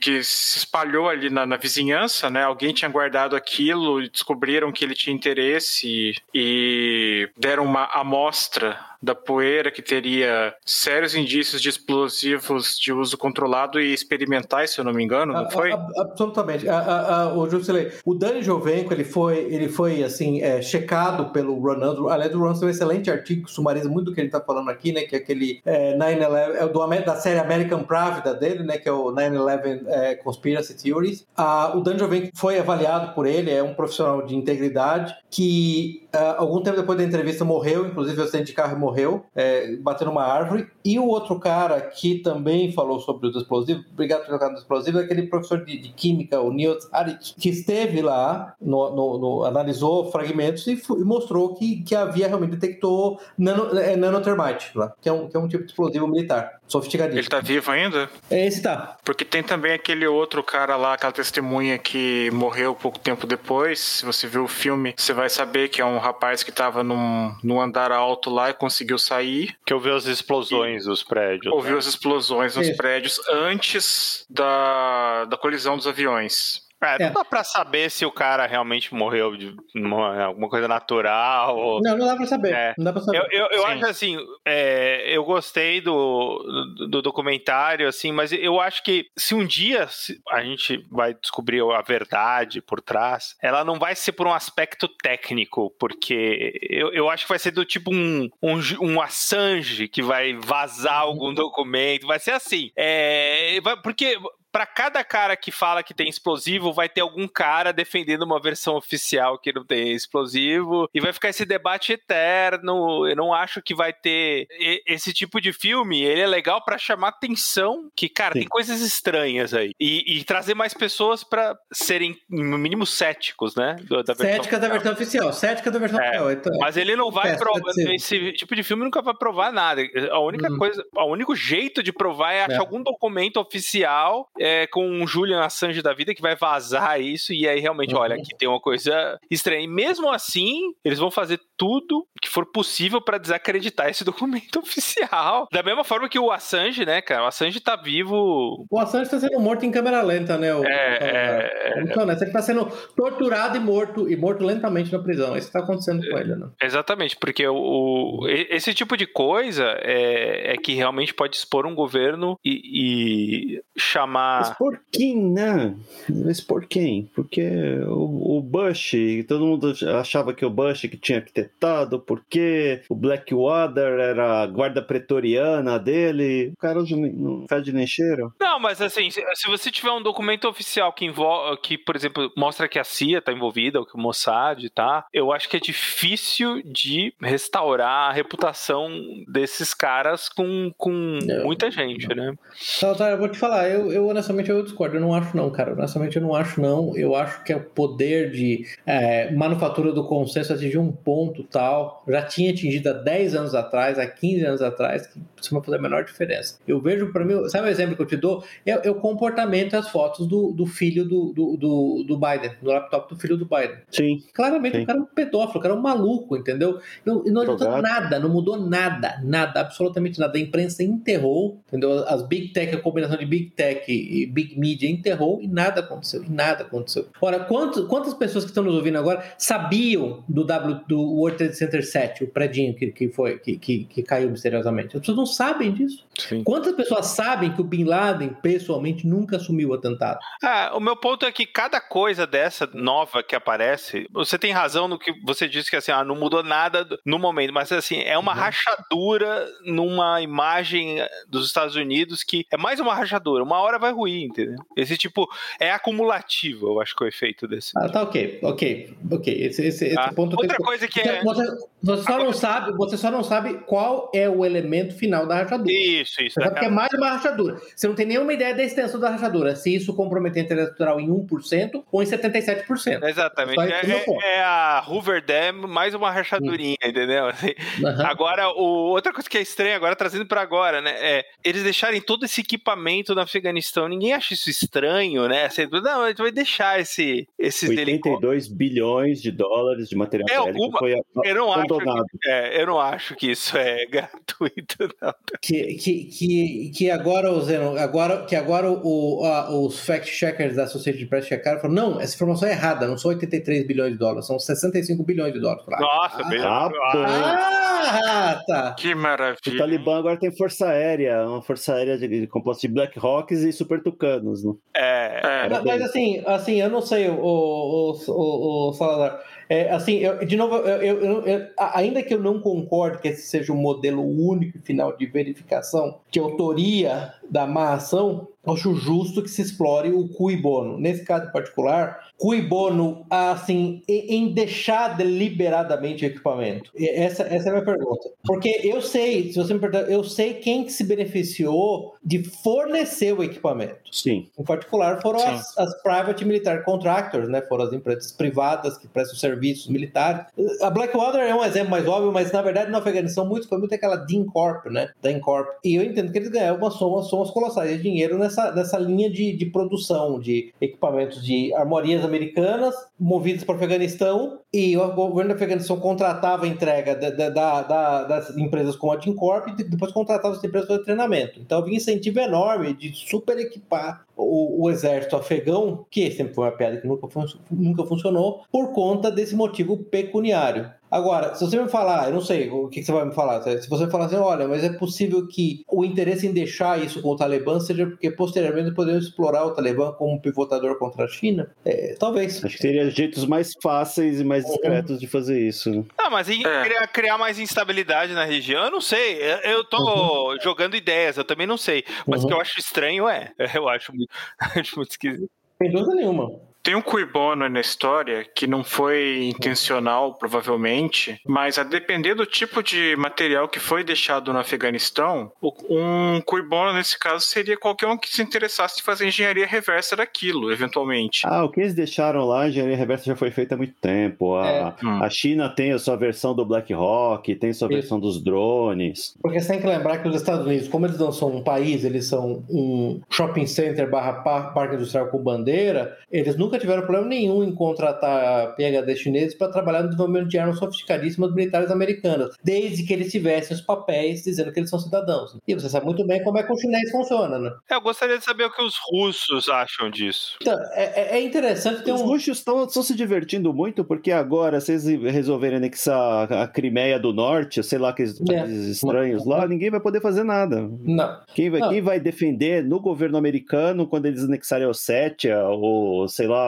que se espalhou ali na, na, vizinhança, né? Alguém tinha guardado aquilo e descobriram que ele tinha interesse e deram uma amostra da poeira que teria sérios indícios de explosivos de uso controlado e experimentais, se eu não me engano, não foi? A, a, absolutamente. A, o Jusilei, o Dani Jovenco, ele foi, ele foi assim, é, checado pelo Ronaldo. Aliás, o Ronaldo tem um excelente artigo que sumariza muito do que ele está falando aqui, né? Que é aquele é, 9-11, é do, da série American Pravda dele, né? Que é o 9-11 é, Conspiracy Theories. o Dani Jovenco foi avaliado por ele, é um profissional de integridade que Uh, algum tempo depois da entrevista morreu, inclusive o acidente de carro morreu, é, bateu numa árvore. E o outro cara que também falou sobre os explosivos, obrigado por tocar no explosivo, é aquele professor de, de química, o Niels Harit, que esteve lá, no, no, no, analisou fragmentos e, e, mostrou que, que havia realmente detectou nano, é, nanotermite lá, que é, um, que é um tipo de explosivo militar, sofisticadíssimo. Ele tá vivo ainda? É, esse tá. Porque tem também aquele outro cara lá, aquela testemunha que morreu pouco tempo depois. Se você viu o filme, você vai saber que é um rapaz que tava num, num andar alto lá e conseguiu sair. Que ouviu as explosões dos prédios. Ouviu né? as explosões nos Isso. prédios antes da, da colisão dos aviões. É, não É. dá pra saber se o cara realmente morreu de uma- alguma coisa natural ou. Não, não dá pra saber. É. Não dá pra saber. Eu, eu, eu Sim. acho assim, é, eu gostei do, do, do documentário, assim, mas eu acho que se um dia a gente vai descobrir a verdade por trás, ela não vai ser por um aspecto técnico, porque eu, eu acho que vai ser do tipo um, um, um Assange que vai vazar algum documento, vai ser assim. É, vai- porque para cada cara que fala que tem explosivo, vai ter algum cara defendendo uma versão oficial que não tem explosivo, e vai ficar esse debate eterno. Eu não acho que vai ter esse tipo de filme. Ele é legal para chamar atenção, que cara Sim. tem coisas estranhas aí e, e trazer mais pessoas para serem no mínimo céticos, né? Da versão Cética da versão oficial. Cética da versão É, oficial. Então, mas ele não vai provar. Esse tipo de filme nunca vai provar nada. A única Uhum. coisa, o único jeito de provar é achar É. algum documento oficial é, com um Julian Assange da vida que vai vazar isso e aí realmente, Uhum. olha, aqui tem uma coisa estranha. E mesmo assim, eles vão fazer tudo que for possível para desacreditar esse documento oficial. Da mesma forma que o Assange, né, cara? O Assange tá vivo. O Assange está sendo morto em câmera lenta, né? O, É, é, Então, né? Ele está sendo torturado e morto, e morto lentamente na prisão. É isso que está acontecendo com ele, né? Exatamente, porque o, o- esse tipo de coisa é, é que realmente pode expor um governo e, e chamar. Mas por quem, né? Mas por quem? Porque o, o Bush, todo mundo achava que o Bush que tinha arquitetado, porque o Blackwater era a guarda pretoriana dele. O cara hoje não fede nem cheiro. Não, mas assim, se, se você tiver um documento oficial que envolve, que, por exemplo, mostra que a CIA tá envolvida, ou que o Mossad tá, eu acho que é difícil de restaurar a reputação desses caras com, com Não. muita gente, né? Salazar, eu vou te falar, eu, eu honestamente eu discordo, eu não acho não, cara. Honestamente eu não acho não. Eu acho que é o poder de é, manufatura do consenso atingiu um ponto tal, já tinha atingido há 10 anos atrás, há 15 anos atrás, que isso não vai fazer a menor diferença. Eu vejo para mim, sabe o exemplo que eu te dou? É, o comportamento e as fotos do, do filho do, do, do, do Biden, do laptop do filho do Biden. Sim. Claramente Sim. o cara é um pedófilo, o cara é um maluco, entendeu? Não, e não adiantou Drogado. nada, não mudou nada, nada, absolutamente nada. A imprensa enterrou, entendeu? As Big Tech, a combinação de Big Tech e Big Media enterrou e nada aconteceu, e nada aconteceu. Ora, quantos, quantas pessoas que estão nos ouvindo agora sabiam do W do World Trade Center 7, o predinho que, que foi que, que, que caiu misteriosamente? As pessoas não sabem disso. Sim. Quantas pessoas sabem que o Bin Laden pessoalmente nunca assumiu o atentado? Ah, o meu ponto é que cada coisa dessa nova que aparece, você tem razão no que você disse que assim, ah, não mudou nada no momento, mas assim, é uma Uhum. rachadura numa imagem dos Estados Unidos que é mais uma rachadura, uma hora vai ruir, entendeu? Esse tipo é acumulativo, eu acho que é o efeito desse. Ah, tá ok, ok, ok. Esse, esse, esse Ah, ponto Outra coisa que é Você, você só não sabe, você só não sabe qual é o elemento final da rachadura. isso, isso. Você sabe que é mais uma rachadura. Você não tem nenhuma ideia da extensão da rachadura, se isso comprometer a intelectual em 1% ou em 77%. Exatamente. Meu É, ponto. é a Hoover Dam mais uma rachadurinha, entendeu? Assim, Aham. Agora, o, outra coisa que é estranha, agora trazendo pra agora, né? É eles deixarem todo esse equipamento no Afeganistão. Ninguém acha isso estranho, né? Assim, não, a gente vai deixar esse, esses helicópteros. 82 bilhões de dólares de material É alguma- foi Eu não, acho abandonado. que, é, eu não acho que isso é gratuito, não. Que, que, que, que agora, o Zeno, agora, que agora o, a- os fact-checkers da Associated Press checaram e falaram: não, essa informação é errada, não são 83 bilhões de dólares, são 65 bilhões de dólares. Nossa, ah, Ah, Ah, tá. Que O maravilha. Talibã agora tem força aérea, uma força aérea de, de composta de Black Hawks e Super Tucanos. Né? é, É, Mas, mas assim, assim, eu não sei, o, o, o, o Salazar. É, assim, eu- de novo, eu, eu- eu- ainda que eu não concorde que esse seja um modelo único e final de verificação de autoria da má ação, acho justo que se explore o cui bono. Nesse caso em particular, cui bono, assim, em, deixar deliberadamente o equipamento. Essa, essa é a minha pergunta. Porque eu sei, se você me perguntar, eu sei quem que se beneficiou de fornecer o equipamento. Sim. Em particular, foram Sim. as, as private military contractors, né? Foram as empresas privadas que prestam serviços militares. A Blackwater é um exemplo mais óbvio, mas na verdade no Afeganistão muito foi muito aquela DIN Corp, né? DIN Corp. E eu entendo que eles ganharam uma soma, somas colossais de dinheiro nessa, nessa linha de, de produção de equipamentos de armorias americanas movidas para o Afeganistão e o governo do Afeganistão contratava a entrega da, da, da, das empresas como a Tincorp e depois contratava as empresas para treinamento. Então havia incentivo enorme de super equipar o, o, exército afegão, que sempre foi uma piada que nunca, fun nunca funcionou, por conta desse motivo pecuniário. Agora, se você me falar, eu não sei o que, você vai me falar, se você falar assim, olha, mas é possível que o interesse em deixar isso com o Talibã seja porque posteriormente podemos explorar o Talibã como um pivotador contra a China? É, talvez. Acho que teria jeitos mais fáceis e mais uhum. discretos de fazer isso. Né? Não, mas em é. criar, mais instabilidade na região, eu não sei. Eu tô uhum. jogando ideias, eu também não sei. Mas o que eu uhum. acho estranho é. Eu acho muito, acho muito esquisito. Sem dúvida nenhuma. Tem um cuibono na história que não foi intencional, provavelmente, mas a depender do tipo de material que foi deixado no Afeganistão, um cuibono nesse caso seria qualquer um que se interessasse em fazer engenharia reversa daquilo, eventualmente. Ah, o que eles deixaram lá, a engenharia reversa já foi feita há muito tempo. A, é. Hum. a China tem a sua versão do Black Rock, tem a sua Isso. versão dos drones. Porque você tem que lembrar que os Estados Unidos, como eles não são um país, eles são um shopping center barra parque industrial com bandeira, eles nunca nunca tiveram problema nenhum em contratar PHD chineses para trabalhar no desenvolvimento de armas sofisticadíssimas militares americanas, desde que eles tivessem os papéis dizendo que eles são cidadãos. E você sabe muito bem como é que o chinês funciona, né? É, eu gostaria de saber o que os russos acham disso. Então, é, é, é interessante ter Os um... russos estão se divertindo muito porque agora, se eles resolverem anexar a Crimeia do Norte, sei lá, aqueles é. países estranhos lá, ninguém vai poder fazer nada. Não. Quem vai, Não. Quem vai defender no governo americano quando eles anexarem a Ossétia ou, sei lá,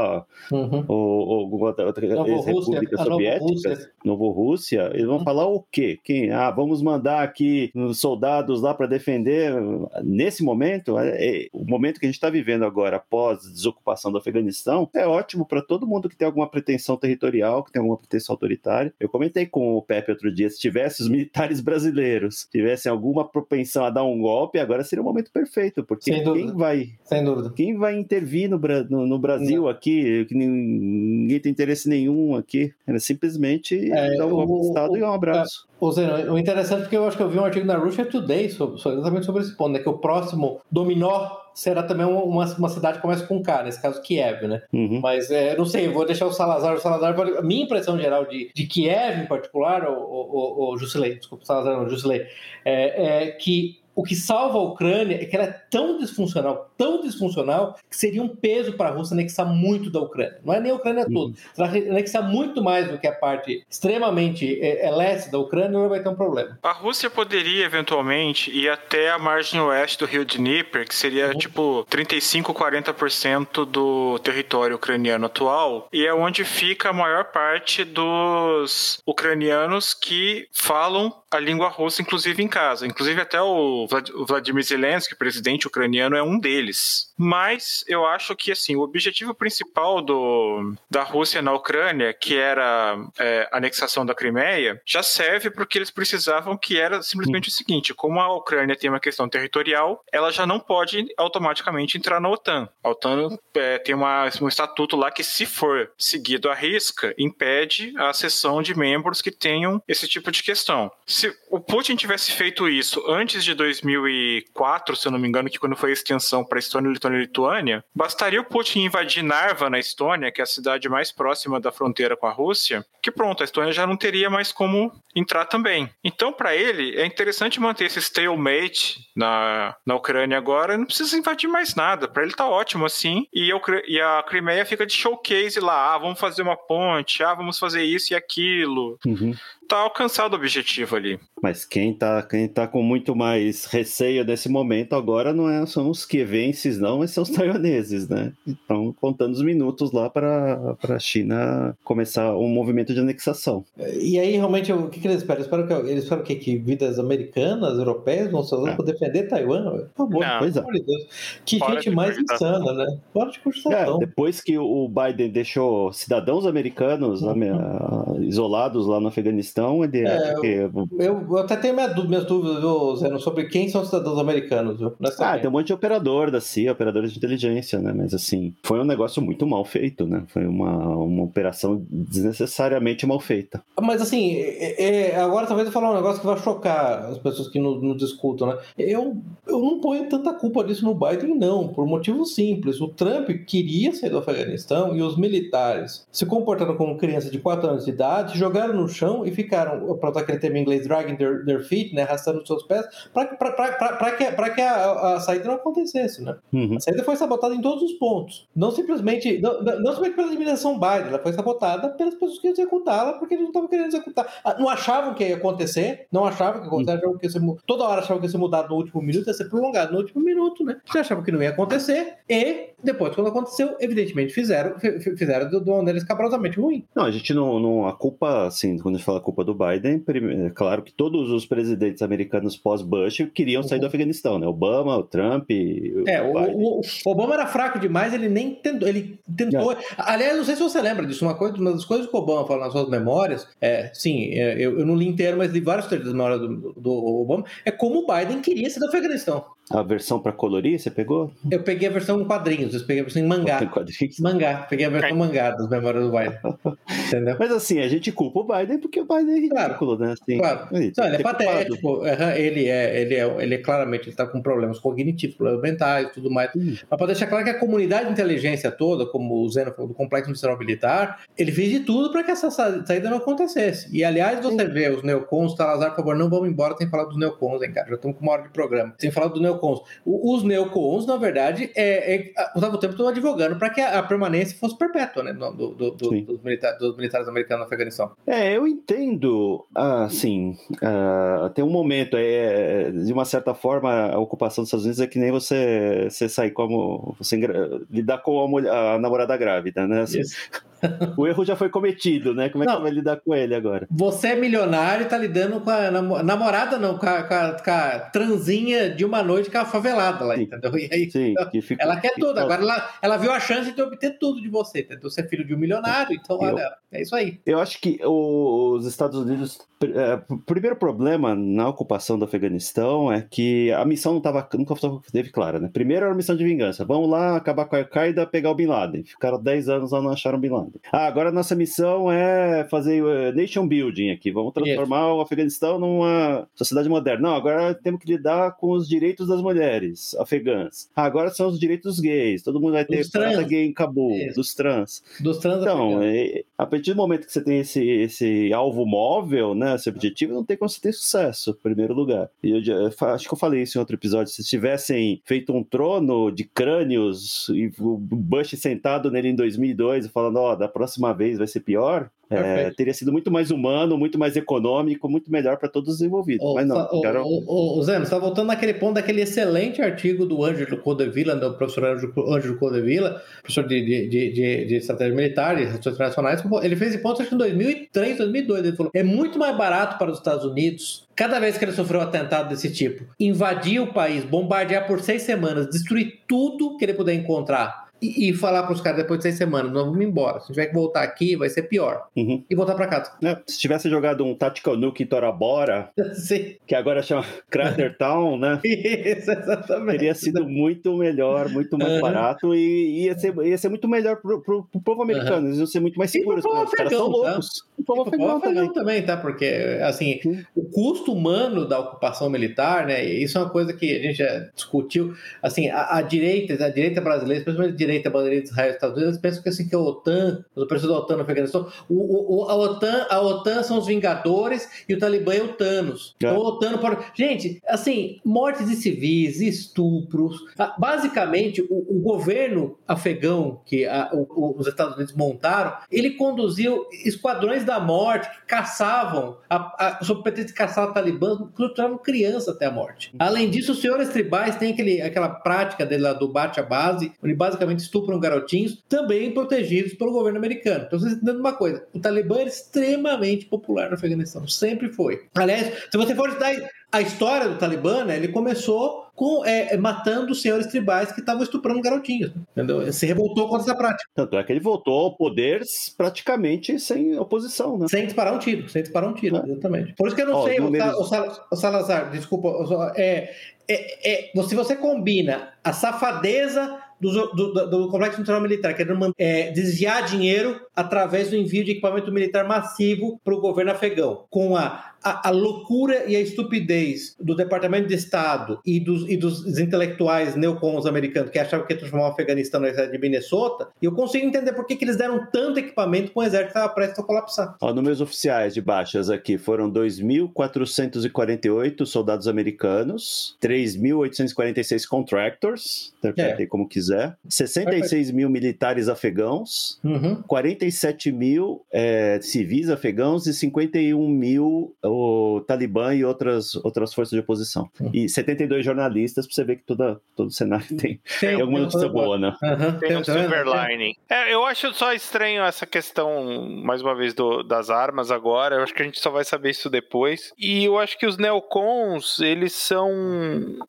uhum. ou, ou outra, outra república soviética, Novo Rússia, eles vão uhum. falar o quê? Quem? Ah, vamos mandar aqui soldados lá para defender. Nesse momento, é, é, o momento que a gente está vivendo agora, após a desocupação do Afeganistão, é ótimo para todo mundo que tem alguma pretensão territorial, que tem alguma pretensão autoritária. Eu comentei com o Pepe outro dia, se tivesse os militares brasileiros tivessem alguma propensão a dar um golpe, agora seria o momento perfeito, porque quem vai, quem vai intervir no, no, no Brasil Não. aqui que ninguém tem interesse nenhum aqui. Era simplesmente é, dar um de Estado e um abraço. O, Zeno, o interessante é que eu acho que eu vi um artigo na Russia Today sobre, exatamente sobre esse ponto, né? Que o próximo dominó será também uma, uma cidade que começa com K, nesse caso Kiev, né? Uhum. Mas é, não sei, vou deixar o Salazar. O Salazar, a minha impressão geral de, de Kiev em particular, o, o, o Jusilei, desculpa, Salazar não, Jusilei, é, é que o que salva a Ucrânia é que ela é tão disfuncional, tão disfuncional, que seria um peso para a Rússia anexar muito da Ucrânia. Não é nem a Ucrânia uhum. toda. Se ela anexar muito mais do que a parte extremamente é, é leste da Ucrânia, ela vai ter um problema. A Rússia poderia, eventualmente, ir até a margem oeste do rio Dnieper, que seria uhum. tipo 35, 40% do território ucraniano atual, e é onde fica a maior parte dos ucranianos que falam a língua russa, inclusive em casa. Inclusive até o Vladimir Zelensky, presidente ucraniano, é um deles. Mas eu acho que assim o objetivo principal do, da Rússia na Ucrânia, que era é, a anexação da Crimeia, já serve para o que eles precisavam, que era simplesmente o seguinte: como a Ucrânia tem uma questão territorial, ela já não pode automaticamente entrar na OTAN. A OTAN é, tem uma, um estatuto lá que, se for seguido à risca, impede a acessão de membros que tenham esse tipo de questão se o Putin tivesse feito isso antes de 2004, se eu não me engano, que quando foi a extensão para Estônia, Letônia e Lituânia, bastaria o Putin invadir Narva, na Estônia, que é a cidade mais próxima da fronteira com a Rússia, que pronto, a Estônia já não teria mais como entrar também. Então, para ele, é interessante manter esse stalemate na, na Ucrânia agora, não precisa invadir mais nada. Para ele tá ótimo assim, e a, e a Crimeia fica de showcase lá, ah, vamos fazer uma ponte, ah, vamos fazer isso e aquilo. Uhum tá alcançado o objetivo ali. Mas quem tá, quem tá com muito mais receio nesse momento agora não é, são os quevenses, não, mas são os taiwaneses, né? Estão contando os minutos lá para a China começar um movimento de anexação. E aí, realmente, o que, que eles esperam? Espero que, eles esperam que, que vidas americanas, europeias vão ser usadas é. para defender Taiwan? Por favor, não. pois é. Que Fora gente mais insana, né? Fora de. É, depois que o Biden deixou cidadãos americanos uhum. isolados lá no Afeganistão, Ele é, eu, eu, até tenho minha, minhas dúvidas, viu, Zeno, sobre quem são os cidadãos americanos, viu? Ah, tem um monte de operador da CIA, operadores de inteligência, né? Mas assim, foi um negócio muito mal feito, né? Foi uma, uma operação desnecessariamente mal feita. Mas assim, é, é, agora talvez eu falar um negócio que vai chocar as pessoas que nos, nos escutam, né? Eu, eu não ponho tanta culpa disso no Biden, não, por motivo simples. O Trump queria sair do Afeganistão e os militares se comportaram como criança de 4 anos de idade, jogaram no chão e ficaram, para usar aquele termo em inglês, dragging their, their feet, né? Arrastando os seus pés, para que, pra que a, a, saída não acontecesse, né? Uhum. A saída foi sabotada em todos os pontos. Não simplesmente, não, não somente pela eliminação Biden, ela foi sabotada pelas pessoas que iam executá-la porque eles não estavam querendo executar. Ah, não achavam que ia acontecer, não achavam que ia acontecer, que ia ser, toda hora achavam que ia ser mudado no último minuto, ia ser prolongado no último minuto, né? Já achavam que não ia acontecer e depois, quando aconteceu, evidentemente fizeram, fizeram de uma maneira escabrosamente ruim. Não, a gente não, não. A culpa, assim, quando a gente fala a culpa do Biden, é claro que todos os presidentes americanos pós-Bush queriam sair do uhum. Afeganistão, né? Obama, o Trump. é, o, o, o, Obama era fraco demais, ele nem tentou. Ele tentou. É. Aliás, não sei se você lembra disso, uma, coisa, uma das coisas que o Obama fala nas suas memórias, é, sim, é, eu, eu não li inteiro, mas li vários trechos das memórias do, do Obama, é como o Biden queria sair do Afeganistão. A versão para colorir, você pegou? Eu peguei a versão em quadrinhos, eu peguei a versão em mangá. Em quadrinhos? Mangá, peguei a versão mangá das memórias do Biden. Entendeu? Mas assim, a gente culpa o Biden porque o Biden é ridículo, claro, né? Assim, claro. Ele, Não, ele é patético, ele é, ele é, ele é claramente, ele está com problemas cognitivos, problemas mentais e tudo mais. Hum. Mas para deixar claro que a comunidade de inteligência toda, como o Zeno falou, do Complexo Industrial Militar, ele fez de tudo para que essa saída não acontecesse. E aliás, você Sim. vê os neocons, Salazar, por favor, não vamos embora sem falar dos neocons, hein, cara? Já estamos com uma hora de programa. Sem falar dos neocons. O, os neocons, na verdade, é, é, o tempo estão advogando para que a, a, permanência fosse perpétua, né? Do, do, do, dos, militares, dos, militares, americanos no Afeganistão. É, eu entendo, assim, uh, tem um momento, é, de uma certa forma, a ocupação dos Estados Unidos é que nem você, você sair como. Você lidar com a, mulher, a namorada grávida, né? Assim, o erro já foi cometido, né? Como é não, que vai lidar com ele agora? Você é milionário e tá lidando com a namorada, não, com a, com a, com a transinha de uma noite com a favelada lá, Sim. entendeu? E aí, Sim, então, fica, ela quer tudo. Agora ela, ela viu a chance de obter tudo de você, entendeu? Você é filho de um milionário, então eu, olha, é isso aí. Eu acho que os Estados Unidos. É, o primeiro problema na ocupação do Afeganistão é que a missão não tava, nunca teve clara, né? Primeiro era a missão de vingança. Vamos lá acabar com a Al-Qaeda pegar o Bin Laden. Ficaram 10 anos lá não acharam o Bin Laden. Ah, agora a nossa missão é fazer uh, nation building aqui. Vamos transformar yes. o Afeganistão numa sociedade moderna. Não, agora temos que lidar com os direitos das mulheres afegãs. Ah, agora são os direitos dos gays. Todo mundo vai ter trans gay em Cabul, yes. dos trans. Dos trans Então, é, a partir do momento que você tem esse, esse alvo móvel, né, esse objetivo, não tem como você ter sucesso, em primeiro lugar. E eu, eu acho que eu falei isso em outro episódio. Se tivessem feito um trono de crânios e o Bush sentado nele em 2002 falando, ó, oh, da próxima vez vai ser pior, é, teria sido muito mais humano, muito mais econômico, muito melhor para todos os envolvidos. Mas não, o, cara... o, o, Zé, você está voltando naquele ponto daquele excelente artigo do Ângelo Codevilla, do professor Ângelo Codevilla, professor de, de, de, de, estratégia militar e relações internacionais. Ele fez esse ponto acho que em 2003, 2002. Ele falou: é muito mais barato para os Estados Unidos, cada vez que ele sofreu um atentado desse tipo, invadir o país, bombardear por seis semanas, destruir tudo que ele puder encontrar e, e falar para os caras depois de seis semanas, nós vamos embora. Se tiver que voltar aqui, vai ser pior. Uhum. E voltar para casa. É, se tivesse jogado um Tactical Nuke Torabora, Sim. que agora chama Crater Town, né? Isso, exatamente. Teria sido muito melhor, muito mais uhum. barato e ia ser, ia ser muito melhor pro, pro, pro povo americano. Uhum. Eles iam ser muito mais seguros. Os caras são loucos. Tá? O povo afegão também. também, tá? Porque, assim, o custo humano da ocupação militar, né? Isso é uma coisa que a gente já discutiu. Assim, a, a direita, a direita brasileira, principalmente a direita bandeira de Israel e Estados Unidos, pensam que, assim, que a OTAN, os operadores da OTAN no Afeganistão, o, o, a, OTAN, a OTAN são os Vingadores e o Talibã é o Thanos. É. Então, o OTAN pode... Gente, assim, mortes de civis, estupros. Basicamente, o, o governo afegão que a, o, os Estados Unidos montaram, ele conduziu esquadrões da morte que caçavam, a, a, sob pretexto de caçar talibãs, torturavam criança até a morte. Além disso, os senhores tribais têm aquele, aquela prática dele lá do bate a base, onde basicamente estupram garotinhos, também protegidos pelo governo americano. Então vocês entendem uma coisa: o Talibã é extremamente popular no Afeganistão, sempre foi. Aliás, se você for dar a história do Talibã, né, ele começou com, é, matando senhores tribais que estavam estuprando garotinhos. Entendeu? Se revoltou contra essa prática. Tanto é que ele voltou ao poder praticamente sem oposição, né? Sem disparar um tiro, sem disparar um tiro, é. exatamente. Por isso que eu não sei, números... o, Sal, o Salazar, desculpa, é, é, é, se você combina a safadeza do, do, do Complexo Nacional Militar, querendo é, desviar dinheiro através do envio de equipamento militar massivo para o governo afegão, com a a, a, loucura e a estupidez do Departamento de Estado e dos, e dos intelectuais neocons americanos que achavam que ia transformar o Afeganistão na cidade de Minnesota, eu consigo entender por que, que eles deram tanto equipamento com o exército que estava prestes a colapsar. Ó, números oficiais de baixas aqui foram 2.448 soldados americanos, 3.846 contractors, interpretem é. como quiser, 66 mil militares afegãos, uhum. 47 mil é, civis afegãos e 51 mil o Talibã e outras, outras forças de oposição. Uhum. E 72 jornalistas, pra você ver que toda, todo o cenário tem, tem, tem alguma notícia boa, né? Uhum. Tem, tem um silver lining. É, eu acho só estranho essa questão, mais uma vez, do, das armas agora. Eu acho que a gente só vai saber isso depois. E eu acho que os neocons, eles são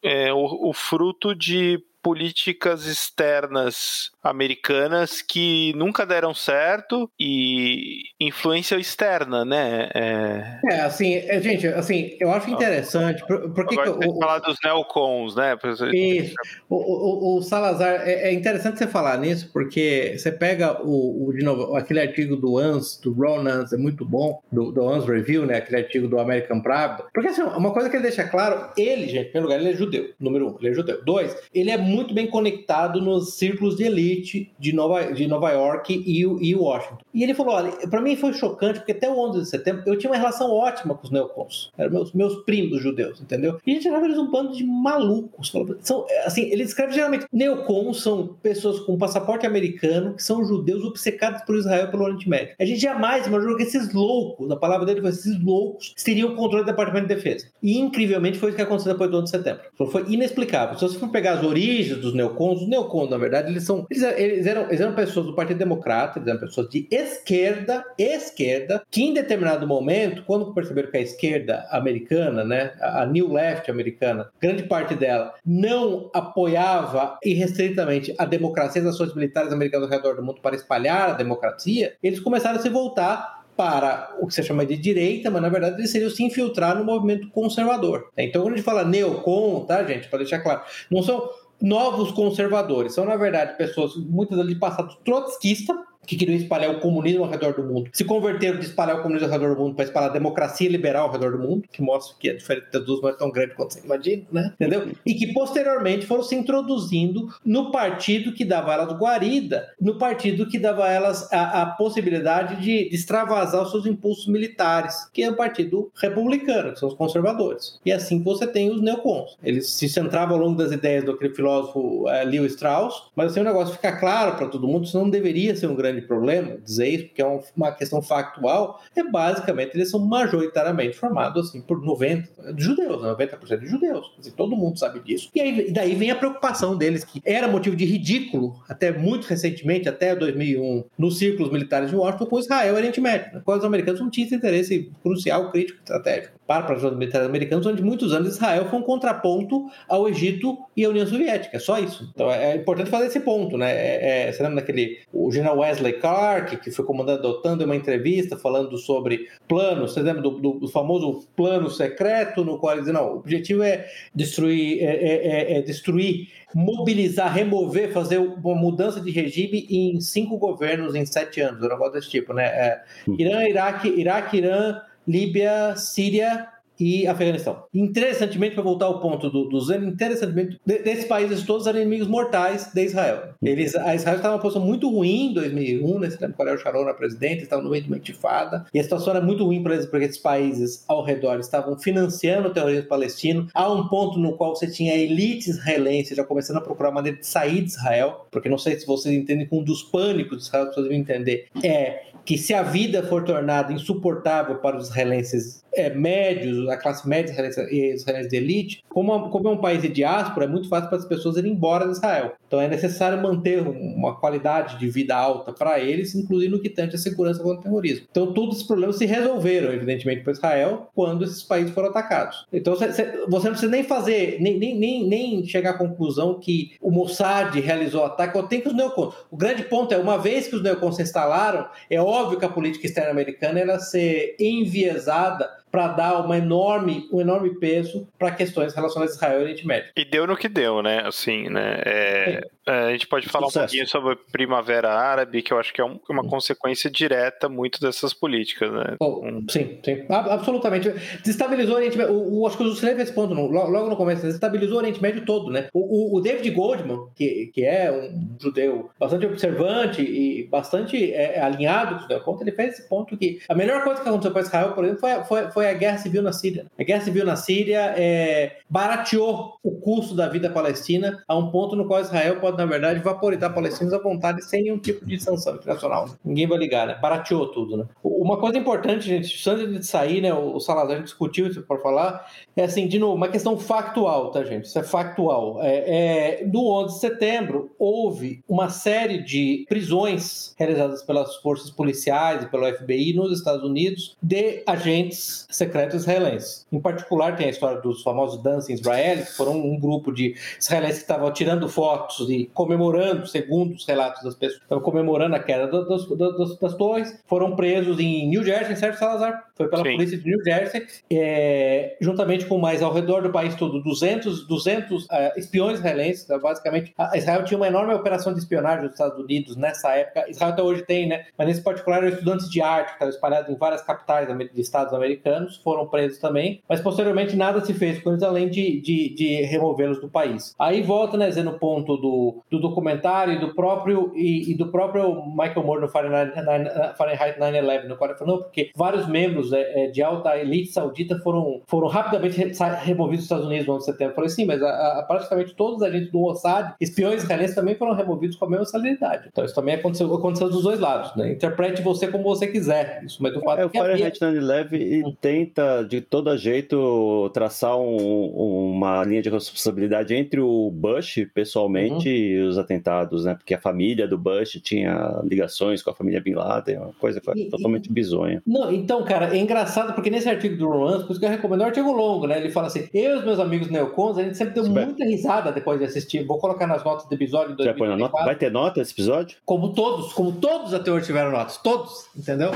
é, o, o fruto de políticas externas americanas que nunca deram certo e influência externa, né? É, é assim, é, gente, assim, eu acho interessante. Por, por que Agora que, o, falar dos neocons, né? Isso. O, o, o Salazar, é, é, interessante você falar nisso, porque você pega o, o de novo, aquele artigo do ANS, do Ron ANS, é muito bom, do, do ANS Review, né? Aquele artigo do American Pravda. Porque assim, uma coisa que ele deixa claro, ele, gente, em primeiro lugar, ele é judeu, número um, ele é judeu. Dois, ele é muito bem conectado nos círculos de elite de Nova, de Nova York e, e Washington. E ele falou: olha, para mim foi chocante, porque até o 11 de setembro eu tinha uma relação ótima com os neocons. Eram meus, meus primos judeus, entendeu? E a gente achava eles um bando de malucos. São, assim, ele descreve geralmente: neocons são pessoas com passaporte americano que são judeus obcecados por Israel pelo Oriente Médio. A gente jamais imaginou que esses loucos, a palavra dele foi: esses loucos teriam o controle do Departamento de Defesa. E incrivelmente foi o que aconteceu depois do 11 de setembro. Foi inexplicável. Se você for pegar as origens dos neocons, os neocons, na verdade, eles são. Eles, eles, eram, eles eram pessoas do Partido Democrata, eles eram pessoas de esquerda, esquerda, que em determinado momento, quando perceberam que a esquerda americana, né, a New Left americana, grande parte dela, não apoiava irrestritamente a democracia e as ações militares americanas ao redor do mundo para espalhar a democracia, eles começaram a se voltar para o que você chama de direita, mas na verdade eles seriam se infiltrar no movimento conservador. Então, quando a gente fala neocon, tá, gente, para deixar claro, não são novos conservadores. São, na verdade, pessoas, muitas delas de passado trotskista, que queriam espalhar o comunismo ao redor do mundo, se converteram de espalhar o comunismo ao redor do mundo para espalhar a democracia liberal ao redor do mundo, que mostra que a diferença das duas não é tão grande quanto você imagina, né? Entendeu? E que posteriormente foram se introduzindo no partido que dava elas guarida, no partido que dava elas a, a possibilidade de, de extravasar os seus impulsos militares, que é o Partido Republicano, que são os conservadores. E é assim você tem os neocons. Eles se centravam ao longo das ideias do aquele filósofo uh, Leo Strauss, mas assim o negócio fica claro para todo mundo, isso não deveria ser um grande grande problema dizer isso, porque é uma questão factual, é basicamente eles são majoritariamente formados assim por 90 de judeus, 90% de judeus. Assim, todo mundo sabe disso. E aí daí vem a preocupação deles, que era motivo de ridículo, até muito recentemente, até 2001, nos círculos militares de Washington, com Israel e Oriente Médio, né? os americanos não tinham esse interesse crucial, crítico, estratégico para os militares americanos, onde muitos anos Israel foi um contraponto ao Egito e à União Soviética, é só isso. Então é, é importante fazer esse ponto, né? É, é, você lembra daquele, o general Wesley Clark, que foi comandante da OTAN, deu uma entrevista falando sobre planos, você lembra do, do, famoso plano secreto, no qual ele diz, não, o objetivo é destruir, é, é, é, é destruir mobilizar, remover, fazer uma mudança de regime em cinco governos em sete anos, um negócio desse tipo, né? É, Irã, Iraque, Iraque, Irã, Líbia, Síria e Afeganistão. Interessantemente, para voltar ao ponto do, do interessantemente, desses países todos eram inimigos mortais de Israel. Eles, a Israel estava numa posição muito ruim em 2001, né? Você lembra era o Sharon na presidente, estava no meio de uma intifada, e a situação era muito ruim para eles, porque esses países ao redor estavam financiando o terrorismo palestino, a um ponto no qual você tinha a elite israelense já começando a procurar maneira de sair de Israel, porque não sei se vocês entendem que um dos pânicos de Israel, vocês devem entender, é que se a vida for tornada insuportável para os israelenses é, médios, da classe média israelense de elite, como, como é um país de diáspora, é muito fácil para as pessoas irem embora de Israel. Então é necessário manter uma qualidade de vida alta para eles, inclusive no que tange a segurança contra o terrorismo. Então todos os problemas se resolveram, evidentemente, para Israel quando esses países foram atacados. Então você não precisa nem fazer, nem, nem, nem, nem chegar à conclusão que o Mossad realizou o ataque, ou tem que os neocons. O grande ponto é, uma vez que os neocons se instalaram, é óbvio que a política externa americana era ser enviesada para dar uma enorme, um enorme peso para questões relacionadas a Israel e Oriente Médio. E deu no que deu, né? Assim, né? É, é, a gente pode falar Sucesso. um pouquinho sobre a Primavera Árabe, que eu acho que é um, uma consequência direta muito dessas políticas, né? Oh, um... Sim, sim, absolutamente. Desestabilizou o Oriente Médio. O, o, acho que o Juscelino esse ponto no, logo no começo, desestabilizou o Oriente Médio todo, né? O, o, o, David Goldman, que, que é um judeu bastante observante e bastante é, alinhado com o Neoconto, ele fez esse ponto que a melhor coisa que aconteceu para Israel, por exemplo, foi, foi, foi a guerra civil na Síria. A guerra civil na Síria é, barateou o custo da vida palestina a um ponto no qual Israel pode, na verdade, vaporizar palestinos à vontade sem nenhum tipo de sanção internacional. Ninguém vai ligar, né? Barateou tudo, né? Uma coisa importante, gente, antes de sair, né? O Salazar discutiu isso por falar, é assim, de novo, uma questão factual, tá, gente? Isso é factual. É, é, no 11 de setembro, houve uma série de prisões realizadas pelas forças policiais e pelo FBI nos Estados Unidos de agentes secretos israelenses. Em particular, tem a história dos famosos Dancing Israel, que foram um grupo de israelenses que estavam tirando fotos e comemorando, segundo os relatos das pessoas, estavam comemorando a queda das, das, das torres. Foram presos em New Jersey, certo, Salazar? Foi pela Sim. polícia de New Jersey, é, juntamente com mais ao redor do país todo 200, 200 uh, espiões israelenses. Então, basicamente, Israel tinha uma enorme operação de espionagem dos Estados Unidos nessa época. Israel até hoje tem, né? Mas nesse particular, eram estudantes de arte que estavam espalhados em várias capitais de estados americanos, foram presos também, mas posteriormente nada se fez com eles além de, de, de removê-los do país. Aí volta, né, Zé, no ponto do, do documentário e do próprio e, e do próprio Michael Moore no Fahrenheit 9/11, no qual ele falou, porque vários membros é, é, de alta elite saudita foram, foram rapidamente removidos dos Estados Unidos no 11 de setembro. Eu falei, sim, mas a, a, praticamente todos os agentes do Mossad, espiões israelenses, também foram removidos com a mesma celeridade. Então isso também aconteceu, aconteceu dos dois lados, né? Interprete você como você quiser. Isso, mas do fato é, o Fahrenheit 9/11 tenta de todo jeito traçar um, uma linha de responsabilidade entre o Bush, pessoalmente, uhum. e os atentados, né? Porque a família do Bush tinha ligações com a família Bin Laden, uma coisa e, totalmente e, bizonha. Não, então, cara, é engraçado porque nesse artigo do Romance, por isso que eu recomendo, é um artigo longo, né? Ele fala assim: eu e os meus amigos neocons, a gente sempre deu muita risada depois de assistir. Vou colocar nas notas do episódio. Já põe na nota? Vai ter nota esse episódio? Como todos, como todos até hoje tiveram notas. Todos, entendeu?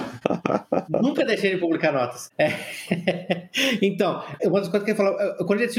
Nunca deixei de publicar notas. É. então, uma das coisas que ele falou, quando ele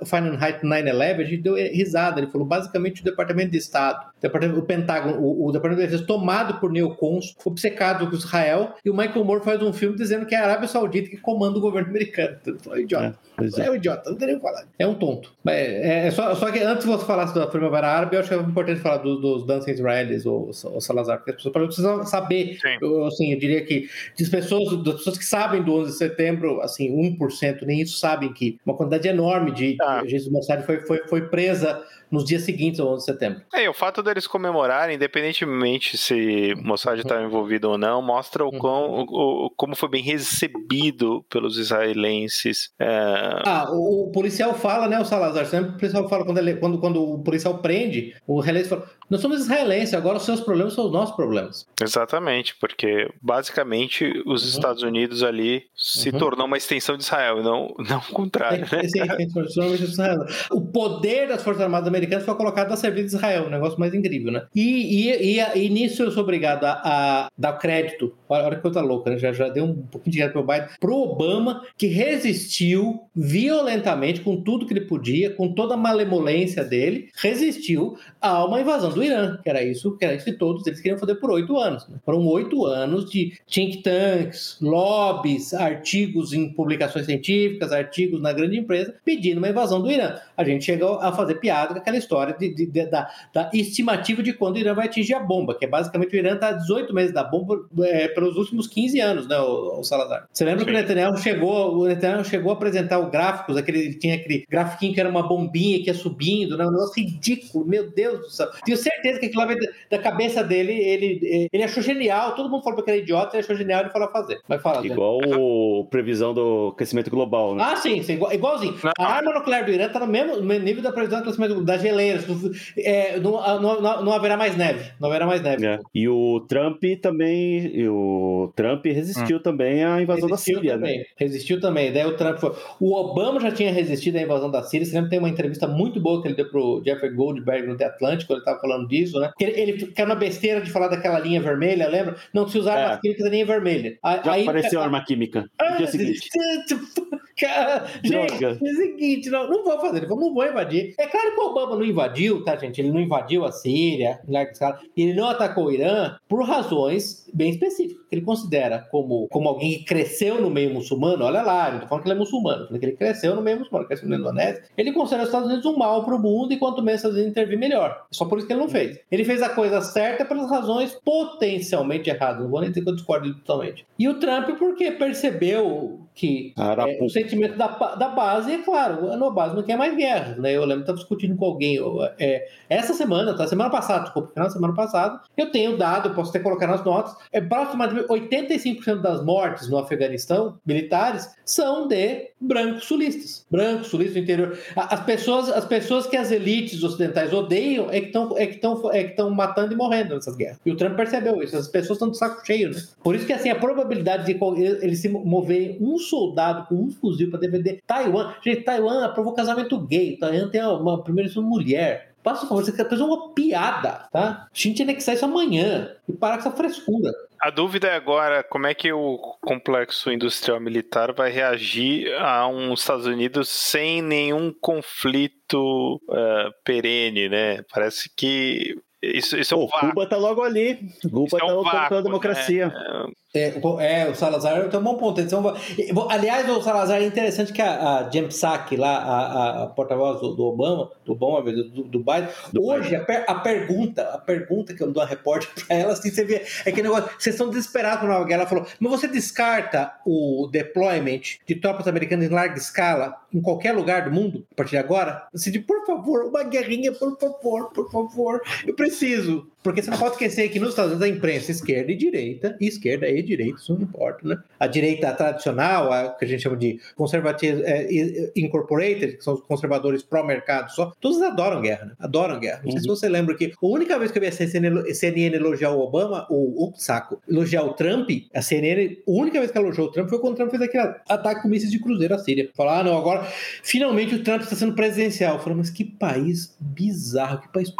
o Fahrenheit 9-11, a gente deu risada. Ele falou basicamente o Departamento de Estado, o, Departamento, o Pentágono, o, o Departamento de Defesa tomado por neocons, obcecado com Israel, e o Michael Moore faz um filme dizendo que é a Arábia Saudita que comanda o governo americano. Falou, idiota. É, é. é um idiota, não tem nem o que falar. É um tonto. É, é, só, só que antes de você falar da Primavera Árabe, eu acho que é importante falar dos, dos Dancing Israelis ou, ou Salazar, porque as pessoas precisam saber. Eu, assim, eu diria que das pessoas, das pessoas que sabem do 11 de setembro, assim, 1%, nem isso sabem que uma quantidade enorme de ah. gente do Mossad foi, foi, foi presa nos dias seguintes ao 11 de setembro. É, o fato deles comemorarem, independentemente se Mossad está uhum. envolvido ou não, mostra o, uhum. quão, o, o, como foi bem recebido pelos israelenses. É... Ah, o, o, policial fala, né, o Salazar, sempre o policial fala, quando, ele, quando, quando o policial prende, o relés fala, nós somos israelenses, agora os seus problemas são os nossos problemas. Exatamente, porque basicamente os uhum. Estados Unidos ali se uhum. tornou uma extensão de Israel, não, não o contrário. Né? sim, o poder das Forças Armadas americanas foi colocado a serviço de Israel, um negócio mais incrível, né? E, e, e, e nisso eu sou obrigado a, a dar crédito, olha que coisa louca, né? Já, já deu um pouquinho de dinheiro pro Biden, pro Obama, que resistiu violentamente com tudo que ele podia, com toda a malemolência dele, resistiu a uma invasão do Irã, que era isso, que era isso que todos eles queriam fazer por oito anos. Né? Foram oito anos de think tanks, lobbies, artigos em publicações científicas, artigos na grande empresa, pedindo numa invasão do Irã. A gente chegou a fazer piada com aquela história de, de, de, da, da, estimativa de quando o Irã vai atingir a bomba, que é basicamente o Irã está 18 meses da bomba é, pelos últimos 15 anos, né, o, o Salazar? Você lembra Sim. que o Netanyahu chegou, o Netanyahu chegou a apresentar o gráficos, aquele, ele tinha aquele grafiquinho que era uma bombinha que ia subindo, né, um negócio ridículo, meu Deus do céu. Tenho certeza que aquilo lá da cabeça dele, ele, ele achou genial, todo mundo falou que era idiota, ele achou genial, ele falou fazer. Vai falar. Igual o previsão do crescimento global, né? Ah, sim, sim igualzinho. Não. A arma nuclear do Irã está no mesmo nível da previsão do crescimento das geleiras. É, não, não, não, não, haverá mais neve. Não haverá mais neve. É. E o Trump também. O Trump resistiu hum. também à invasão resistiu da Síria, também. né? Resistiu também. Daí o Trump foi. O Obama já tinha resistido à invasão da Síria. Você lembra tem uma entrevista muito boa que ele deu pro Jeffrey Goldberg no The Atlantic, quando ele estava falando disso, né? Ele, ele caiu na besteira de falar daquela linha vermelha, lembra? Não se usar é. armas químicas da linha vermelha. Já Aí, apareceu a... arma química no ah, dia seguinte. Cara, gente, é o seguinte, não, não vou fazer, não vou invadir. É claro que o Obama não invadiu, tá, gente? Ele não invadiu a Síria, ele não atacou o Irã por razões bem específicas, ele considera como, como alguém que cresceu no meio muçulmano. Olha lá, não tô falando que ele é muçulmano, falando que ele cresceu no meio muçulmano, cresceu na Indonésia. Ele considera os Estados Unidos um mal pro mundo e quanto menos os Estados Unidos intervir, melhor. Só por isso que ele não fez. Ele fez a coisa certa pelas razões potencialmente erradas. Não vou nem dizer que eu discordo totalmente. E o Trump, porque percebeu que é, o sentimento da, da base, é claro, a base não quer mais guerra, né? Eu lembro que estava discutindo com alguém é, essa semana, tá? Semana passada, desculpa, final semana passada, eu tenho dado, eu posso até colocar nas notas, é aproximadamente 85% das mortes no Afeganistão, militares, são de brancos sulistas. Brancos sulistas do interior. As pessoas, as pessoas que as elites ocidentais odeiam é que estão é que é que matando e morrendo nessas guerras. E o Trump percebeu isso. As pessoas estão de saco cheio, né? Por isso que assim a probabilidade de ele se mover um soldado com um fuzil para defender Taiwan. Gente, Taiwan aprovou casamento gay. Taiwan tem uma primeira mulher. Passa por favor, você quer fazer uma piada, tá? A gente que anexar isso amanhã e parar com essa frescura. A dúvida é agora como é que o complexo industrial militar vai reagir a um Estados Unidos sem nenhum conflito uh, perene, né? Parece que isso, isso é um Cuba tá logo ali. Cuba é um tá lutando pela democracia. Né? É, é, o Salazar tem um bom ponto. Aliás, o Salazar é interessante que a, a Jem Psaki, lá, a, a porta-voz do, do, Obama, do Obama, do, do Biden, do hoje a, per, a, pergunta, a pergunta que eu dou a repórter para ela, assim, você vê, é que negócio, vocês estão desesperados com a nova guerra. Ela falou, mas você descarta o deployment de tropas americanas em larga escala em qualquer lugar do mundo a partir de agora? Assim, de, por favor, uma guerrinha, por favor, por favor, eu preciso. Porque você não pode esquecer que nos Estados Unidos a imprensa esquerda e direita, e esquerda e direita, isso não importa, né? A direita tradicional, a que a gente chama de conservative é, incorporated, que são os conservadores pró-mercado só, todos adoram guerra, né? Adoram guerra. Não uhum. sei se uhum. você lembra que a única vez que eu vi a CNN, elogiar o Obama, ou o saco, elogiar o Trump, a CNN, a única vez que ela elogiou o Trump foi quando o Trump fez aquele ataque com mísseis de cruzeiro à Síria. Falar, ah, não, agora finalmente o Trump está sendo presidencial. Eu falei, mas que país bizarro, que país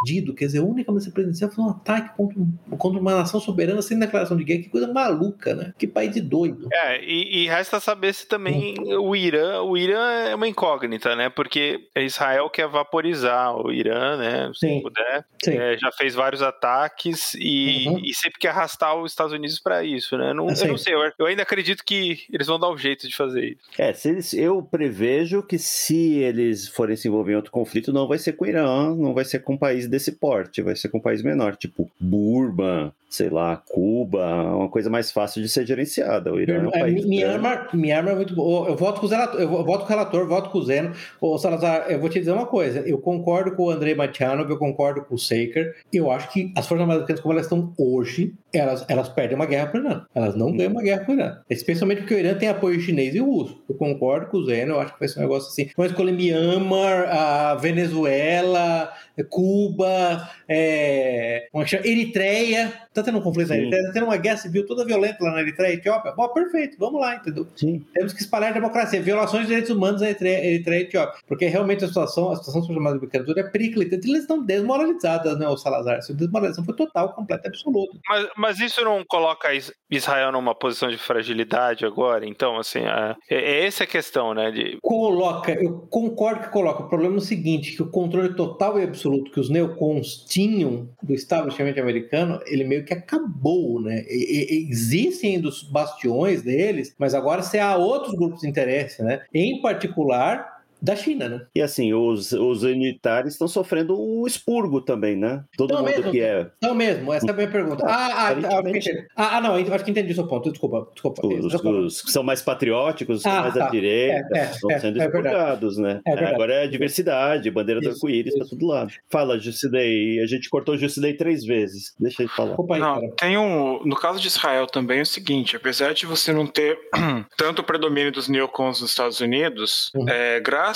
bandido, quer dizer, a única missão presidencial foi um ataque contra, contra uma nação soberana sem declaração de guerra, que coisa maluca, né? Que país de doido. É, e, e resta saber se também o Irã, o Irã é uma incógnita, né? Porque Israel quer vaporizar o Irã, né? Se Sim. puder. Sim. É, já fez vários ataques e, uhum. e, sempre quer arrastar os Estados Unidos para isso, né? Não, assim. Eu não sei, eu, eu, ainda acredito que eles vão dar um jeito de fazer isso. É, se eles, eu prevejo que se eles forem se envolver em outro conflito, não vai ser com o Irã, não vai ser com um país desse porte, vai ser com um país menor, tipo Burma, sei lá, Cuba, uma coisa mais fácil de ser gerenciada. O Irã é um é, país. Myanmar, Myanmar é muito bom. Eu voto com o relator, eu voto com o relator, voto com o Zeno. Ô, Salazar, eu vou te dizer uma coisa. Eu concordo com o Andrei Matianov, eu concordo com o Saker. Eu acho que as Forças Armadas como elas estão hoje, elas, elas perdem uma guerra para o Irã. Elas não ganham uma guerra para o Irã. Especialmente porque o Irã tem apoio chinês e russo. Eu concordo com o Zeno, eu acho que vai ser um negócio assim. Vamos escolher Myanmar, a Venezuela, Cuba, é, Eritreia. Tá tendo um conflito Sim. na Eritreia, tá tendo uma guerra civil toda violenta lá na Eritreia, Etiópia. Bom, perfeito, vamos lá, entendeu? Sim. Temos que espalhar a democracia, violações de direitos humanos na Eritreia, Eritreia e Etiópia. Porque realmente a situação, a situação chamada de é periclita. Eles estão desmoralizados, né, o Salazar? A desmoralização foi total, completa, absoluta. Mas, mas isso não coloca Israel numa posição de fragilidade agora? Então, assim, é, é essa a questão, né? De... Coloca, eu concordo que coloca. O problema é o seguinte, que o controle total e absoluto que os neocons tinham do establishment americano, ele meio que acabou, né? E, e, existem ainda os bastiões deles, mas agora se há outros grupos de interesse, né? Em particular, da China, né? E assim, os, os militares estão sofrendo um expurgo também, né? Todo Não mundo mesmo, que é. Não mesmo, essa é a minha pergunta. Ah, ah, ah, aparentemente- ah, ah, não, acho que entendi o seu ponto. Desculpa, desculpa. Os, Desculpa. os que são mais patrióticos, os que são Ah, mais tá. da direita, É, é, estão é, sendo é expurgados, né? É. Agora é diversidade, bandeira do Isso, arco-íris pra todo lado. Fala, Jusidei. A gente cortou o Jusidei três vezes. Deixa ele falar. Aí, Não, cara. tem um. No caso de Israel também é o seguinte: apesar de você não ter tanto predomínio dos neocons nos Estados Unidos, Uhum. é, graças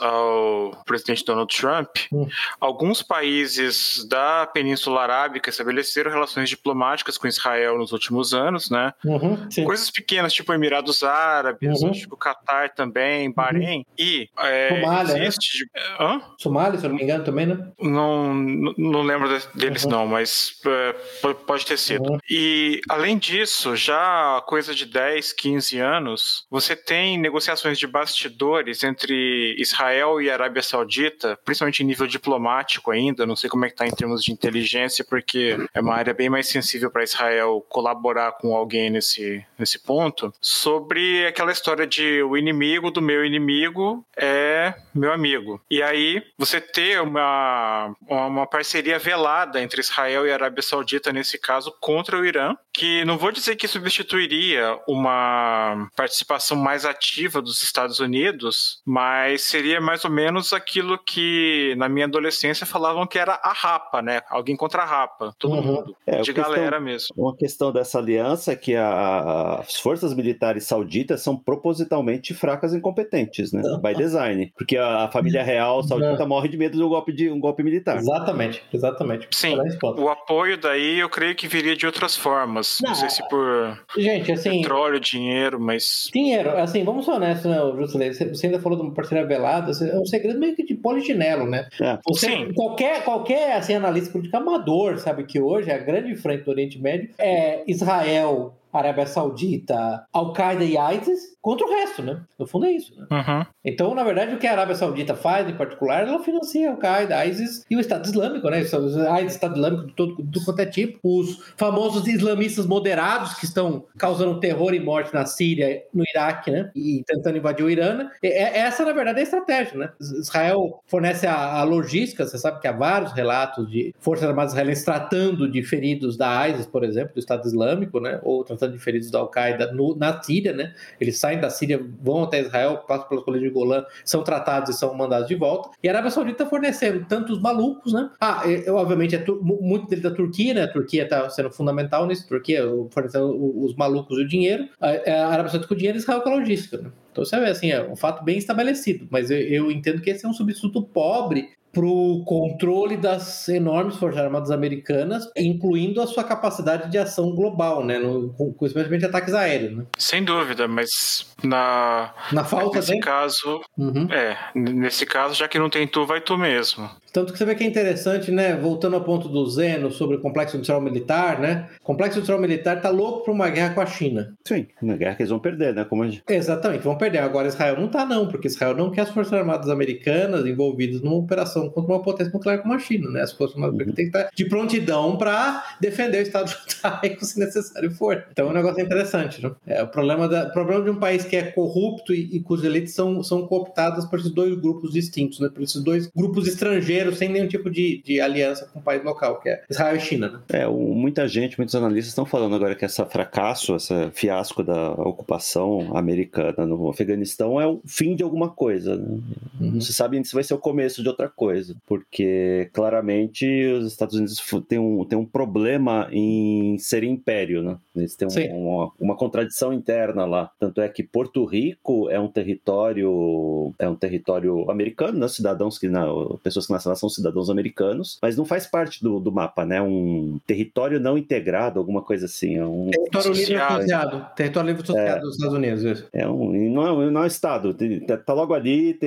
ao presidente Donald Trump, Uhum. alguns países da Península Arábica estabeleceram relações diplomáticas com Israel nos últimos anos, né? Uhum. Coisas pequenas, tipo Emirados Árabes, Uhum. tipo Catar também, Bahrein. E é, Somália, né? existe. Hã? Somália, se eu não me engano, também, né? Não, não- lembro de- deles, Uhum. não, mas é, po- pode ter sido. Uhum. E, além disso, já há coisa de 10, 15 anos, você tem negociações de bastidores entre Israel e Arábia Saudita, principalmente em nível diplomático ainda, não sei como é que está em termos de inteligência, porque é uma área bem mais sensível para Israel colaborar com alguém nesse, nesse ponto, sobre aquela história de o inimigo do meu inimigo é meu amigo. E aí, você ter uma, uma parceria velada entre Israel e Arábia Saudita, nesse caso, contra o Irã, que não vou dizer que substituiria uma participação mais ativa dos Estados Unidos, mas seria mais ou menos aquilo que na minha adolescência falavam que era a rapa, né? Alguém contra a rapa, todo Uhum. mundo, É, a de questão- galera mesmo. Uma questão dessa aliança é que a- as forças militares sauditas são propositalmente fracas e incompetentes, né? By design. Porque a, a família real saudita morre de medo de um golpe, de, um golpe militar. Exatamente, exatamente. Sim. O apoio daí eu creio que viria de outras formas. Não, Não, sei se por Gente, assim, petróleo, dinheiro, mas. dinheiro, assim, vamos ser honestos, né, Juscelino? Você você ainda falou de uma parceria velada, assim, é um segredo meio que de polichinelo, né? É. Você, Sim. qualquer, qualquer assim, analista político amador sabe que hoje a grande frente do Oriente Médio é Israel, Arábia Saudita, Al-Qaeda e ISIS contra o resto, né? No fundo é isso, né? Uhum. Então, na verdade, o que a Arábia Saudita faz, em particular, ela financia Al-Qaeda, ISIS e o Estado Islâmico, né? Os ISIS, Estado Islâmico de todo, do quanto é tipo. Os famosos islamistas moderados que estão causando terror e morte na Síria, no Iraque, né? E tentando invadir o Irã. né? É- Essa, na verdade, é a estratégia, né? Israel fornece a, a logística, você sabe que há vários relatos de Forças Armadas israelenses tratando de feridos da ISIS, por exemplo, do Estado Islâmico, né? Ou tratando de feridos da Al-Qaeda na Síria, né? Eles saem da Síria, vão até Israel, passam pelas colinas de Golã, são tratados e são mandados de volta. E a Arábia Saudita fornecendo tanto os malucos, né? Ah, é, é, obviamente, é muito dele da Turquia, né? A Turquia está sendo fundamental nisso. Turquia fornecendo os malucos e o dinheiro. A Arábia Saudita com o dinheiro e Israel com a logística, né? Então, você vê, assim, é um fato bem estabelecido. Mas eu, eu entendo que esse é um substituto pobre para o controle das enormes forças armadas americanas, incluindo a sua capacidade de ação global, né? No, com, especialmente ataques aéreos, né? Sem dúvida, mas na Na falta nesse dele. caso, Uhum. é, nesse caso, já que não tem tu, vai tu mesmo. Tanto que você vê que é interessante, né? Voltando ao ponto do Zeno sobre o complexo industrial militar, né? O complexo industrial militar tá louco para uma guerra com a China. Sim, na guerra que eles vão perder, né? Como a gente... Exatamente, vão perder. Agora Israel não tá, não, porque Israel não quer as Forças Armadas Americanas envolvidas numa operação contra uma potência nuclear como a China, né? As Forças Americanas têm que estar de prontidão para defender o Estado judaico se necessário for. Então é um negócio interessante, né? É, o problema, da, o problema de um país que é corrupto e, e cujas elites são, são cooptadas por esses dois grupos distintos, né? Por esses dois grupos estrangeiros sem nenhum tipo de, de aliança com o país local, que é Israel e China, né? É, o- muita gente, muitos analistas estão falando agora que essa fracasso, esse fiasco da ocupação americana no Afeganistão é o fim de alguma coisa. Né? Uhum. Não se sabe se vai ser o começo de outra coisa, porque claramente os Estados Unidos têm um, têm um problema em ser império, né? Eles têm um- uma, uma contradição interna lá. Tanto é que Porto Rico é um território é um território americano, né? Cidadãos que na, pessoas que nascem lá são cidadãos americanos, mas não faz parte do, do mapa, né? Um território não integrado, alguma coisa assim. É um, Território livre Associado. Território livre associado dos Estados Unidos. isso. é um, não, é, não é um estado, tá, tá logo ali,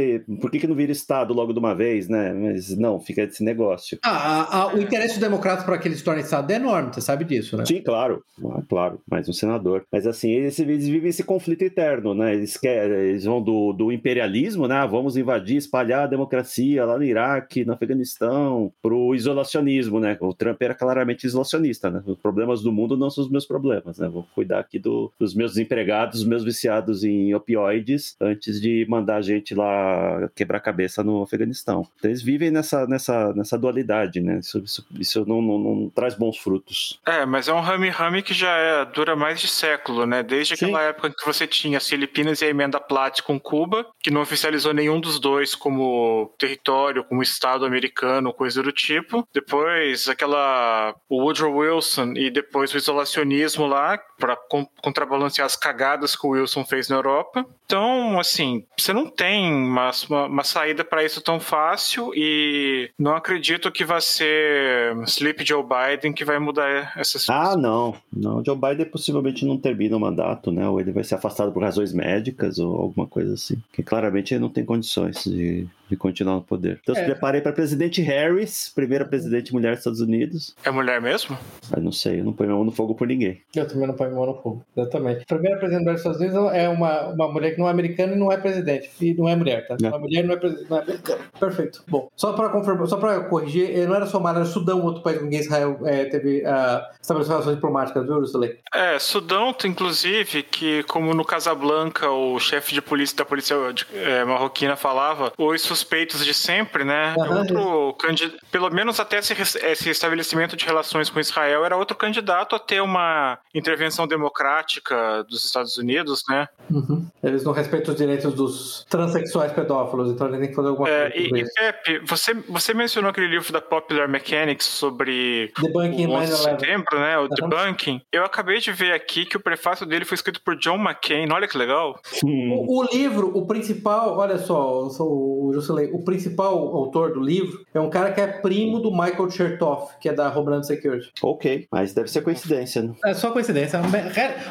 por que, que não vira estado logo de uma vez, né? Né? Mas não, fica esse negócio. Ah, o interesse dos democratas para que eles se tornem Estado é enorme, você sabe disso, né? Sim, claro. Ah, claro, mais um senador. Mas assim, eles, eles vivem esse conflito eterno, né? Eles, querem, eles vão do, do imperialismo, né? Vamos invadir, espalhar a democracia lá no Iraque, no Afeganistão, pro isolacionismo, né? O Trump era claramente isolacionista, né? Os problemas do mundo não são os meus problemas, né? Vou cuidar aqui do, dos meus desempregados, dos meus viciados em opioides, antes de mandar a gente lá quebrar a cabeça no Afeganistão. Então, eles vivem nessa, nessa, nessa dualidade, né? Isso, isso, isso não, não, não, traz bons frutos. É, mas é um rame-rame que já é, dura mais de século, né? Desde aquela Sim. época que você tinha as Filipinas e a emenda Platt com Cuba, que não oficializou nenhum dos dois como território, como Estado americano, coisa do tipo. Depois, aquela. O Woodrow Wilson e depois o isolacionismo lá, para contrabalancear as cagadas que o Wilson fez na Europa. Então, assim, você não tem uma, uma, uma saída para isso tão fácil e não acredito que vai ser Sleep Joe Biden que vai mudar essa situação. Ah, não. Não, Joe Biden possivelmente não termina o mandato, né? Ou ele vai ser afastado por razões médicas ou alguma coisa assim. Que claramente ele não tem condições de de continuar no poder. Então, é. se preparei para presidente Harris, primeira presidente mulher dos Estados Unidos. É mulher mesmo? Eu não sei, eu não ponho minha mão no fogo por ninguém. Eu também não ponho minha mão no fogo, exatamente. Primeira presidente dos Estados Unidos é uma, uma mulher que não é americana e não é presidente. E não é mulher, tá? É. Uma mulher não é, presidente, não é americana. Perfeito. Bom, só para confirmar, só para corrigir, não era Somália, era Sudão, outro país com quem Israel é, teve uh, estabeleceu relações diplomáticas, viu, Rusulei? É, Sudão, inclusive, que como no Casablanca o chefe de polícia da polícia é, marroquina falava, os suspeitos de sempre, né? Uhum. Outro candidato, pelo menos até esse, esse estabelecimento de relações com Israel, era outro candidato a ter uma intervenção democrática dos Estados Unidos, né? Uhum. Eles não respeitam os direitos dos transexuais pedófilos, então eles têm que fazer alguma é, coisa. E, e Pepe, você, você mencionou aquele livro da Popular Mechanics sobre Debunking o 11 de setembro, né? O uhum. Debunking. Eu acabei de ver aqui que o prefácio dele foi escrito por John McCain. Olha que legal. O, o, livro, o principal, olha só, o O principal autor do livro é um cara que é primo do Michael Chertoff, que é da Homeland Security. Ok, mas deve ser coincidência, né? É só coincidência,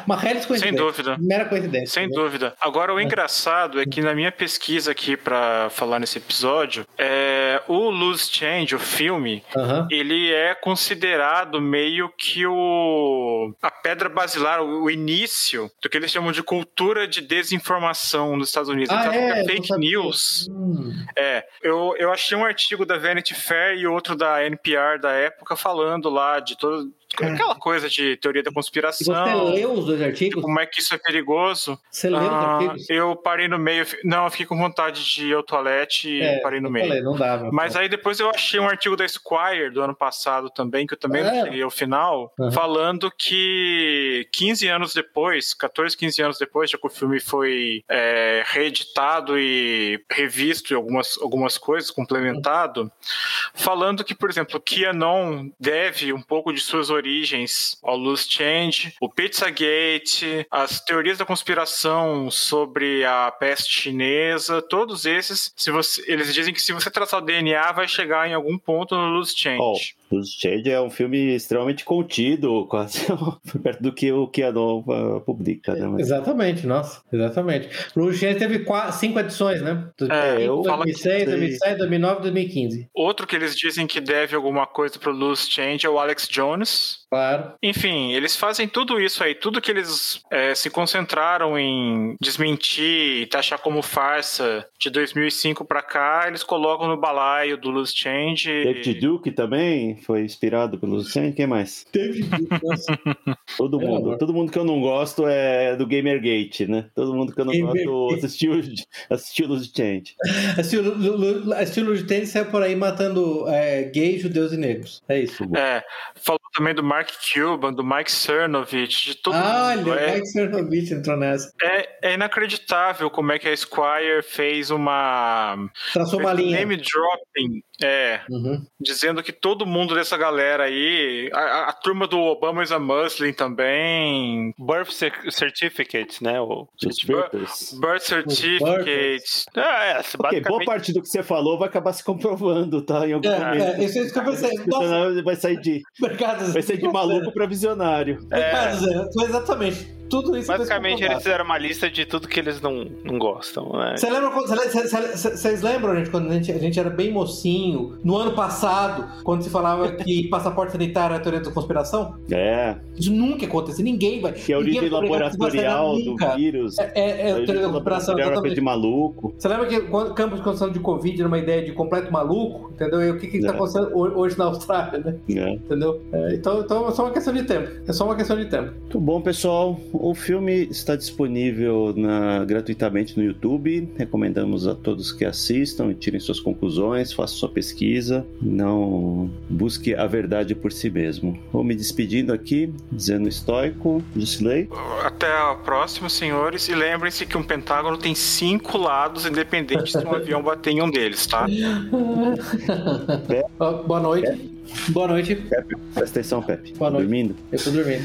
uma real coincidência. Sem dúvida. Mera coincidência. Sem né? dúvida. Agora, o é. engraçado é que na minha pesquisa aqui para falar nesse episódio, é, o Loose Change, o filme, uh -huh. ele é considerado meio que o a pedra basilar, o, o, início do que eles chamam de cultura de desinformação nos Estados Unidos. Ah, então, é, fake news. Hum. É, eu, eu achei um artigo da Vanity Fair e outro da NPR da época falando lá de todo Aquela coisa de teoria da conspiração. você leu os dois artigos? Como é que isso é perigoso? Você leu ah, os artigos? Eu parei no meio. Não, eu fiquei com vontade de ir ao toalete e é, parei no meio. Falei, não dava. Mas aí depois eu achei um artigo da Squire do ano passado também, que eu também é. não cheguei ao final, uhum. falando que 15 anos depois, 14, 15 anos depois, já que o filme foi é, reeditado e revisto em algumas, algumas coisas, complementado, falando que, por exemplo, QAnon deve um pouco de suas origens origens ao Loose Change, o Pizzagate, as teorias da conspiração sobre a peste chinesa, todos esses, se você, eles dizem que se você traçar o DNA, vai chegar em algum ponto no Loose Change. Oh. Os Shade é um filme extremamente contido, quase perto do que o Keanu publica. Né? Exatamente, nossa, exatamente. O Shade teve quatro, cinco edições, né? É, eu 2006, 2007, 2009 2015. Outro que eles dizem que deve alguma coisa pro Loose Change é o Alex Jones. Claro. Enfim, eles fazem tudo isso aí, tudo que eles é, se concentraram em desmentir e taxar como farsa de 2005 para cá, eles colocam no balaio do Loose Change. David Duke também foi inspirado pelo Loose Change, quem mais? David Duke, nossa. Todo mundo, todo mundo que eu não gosto é do Gamergate, né? Todo mundo que eu não Gamer gosto assistiu, assistiu Loose Change. assistiu Loose Change e saiu por aí matando é, gays, judeus e negros. É isso. É, falou também do Mark Cuban, do Mike Cernovich, de todo ah, mundo. Olha, é, Mike Cernovich entrou nessa. É, é, inacreditável como é que a Squire fez uma. Traçou uma linha. Name dropping. É. Uhum. Dizendo que todo mundo dessa galera aí. A, a, turma do Obama is a Muslim também. Birth Certificate, né? O... Birth Certificate. É, é, okay, boa parte do que você falou vai acabar se comprovando, tá? Em algum é, momento. É, isso é isso que eu pensei. Vai sair de. Obrigado, Vai ser de maluco para visionário. É. Zé, exatamente tudo isso Basicamente, eles fizeram uma lista de tudo que eles não, não gostam. Né? Você lembra vocês lembram, gente, quando a gente, a gente era bem mocinho, no ano passado, quando se falava que passaporte sanitário era teoria da conspiração? É. Isso nunca aconteceu, ninguém vai. Que é a origem laboratorial do vírus. É, é, é a teoria da conspiração. de maluco. Você lembra que o campo de construção de Covid era uma ideia de completo maluco? Entendeu? E o que, que está é. acontecendo hoje na Austrália, né? É. Entendeu? É, então, então é só uma questão de tempo. É só uma questão de tempo. Muito bom, pessoal. O filme está disponível na, gratuitamente no YouTube. Recomendamos a todos que assistam e tirem suas conclusões, façam sua pesquisa. Não busque a verdade por si mesmo. Vou me despedindo aqui, dizendo estoico, Jusilei. Até a próxima, senhores. E lembrem-se que um pentágono tem cinco lados, independente se um avião bater em um deles, tá? Boa noite. Boa noite. Pepe, presta atenção, Pepe. Boa tá noite. dormindo? Eu tô dormindo.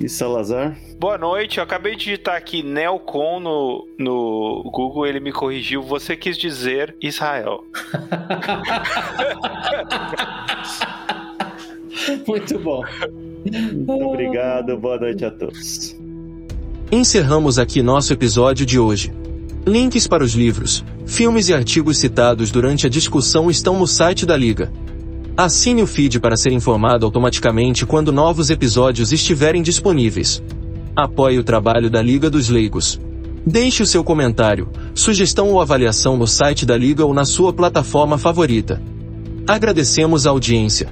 E Salazar? Boa noite. Eu acabei de digitar aqui Nelcon no, no Google, ele me corrigiu. Você quis dizer Israel. Muito bom. Muito obrigado. Boa noite a todos. Encerramos aqui nosso episódio de hoje. Links para os livros, filmes e artigos citados durante a discussão estão no site da Liga. Assine o feed para ser informado automaticamente quando novos episódios estiverem disponíveis. Apoie o trabalho da Liga dos Leigos. Deixe o seu comentário, sugestão ou avaliação no site da Liga ou na sua plataforma favorita. Agradecemos a audiência.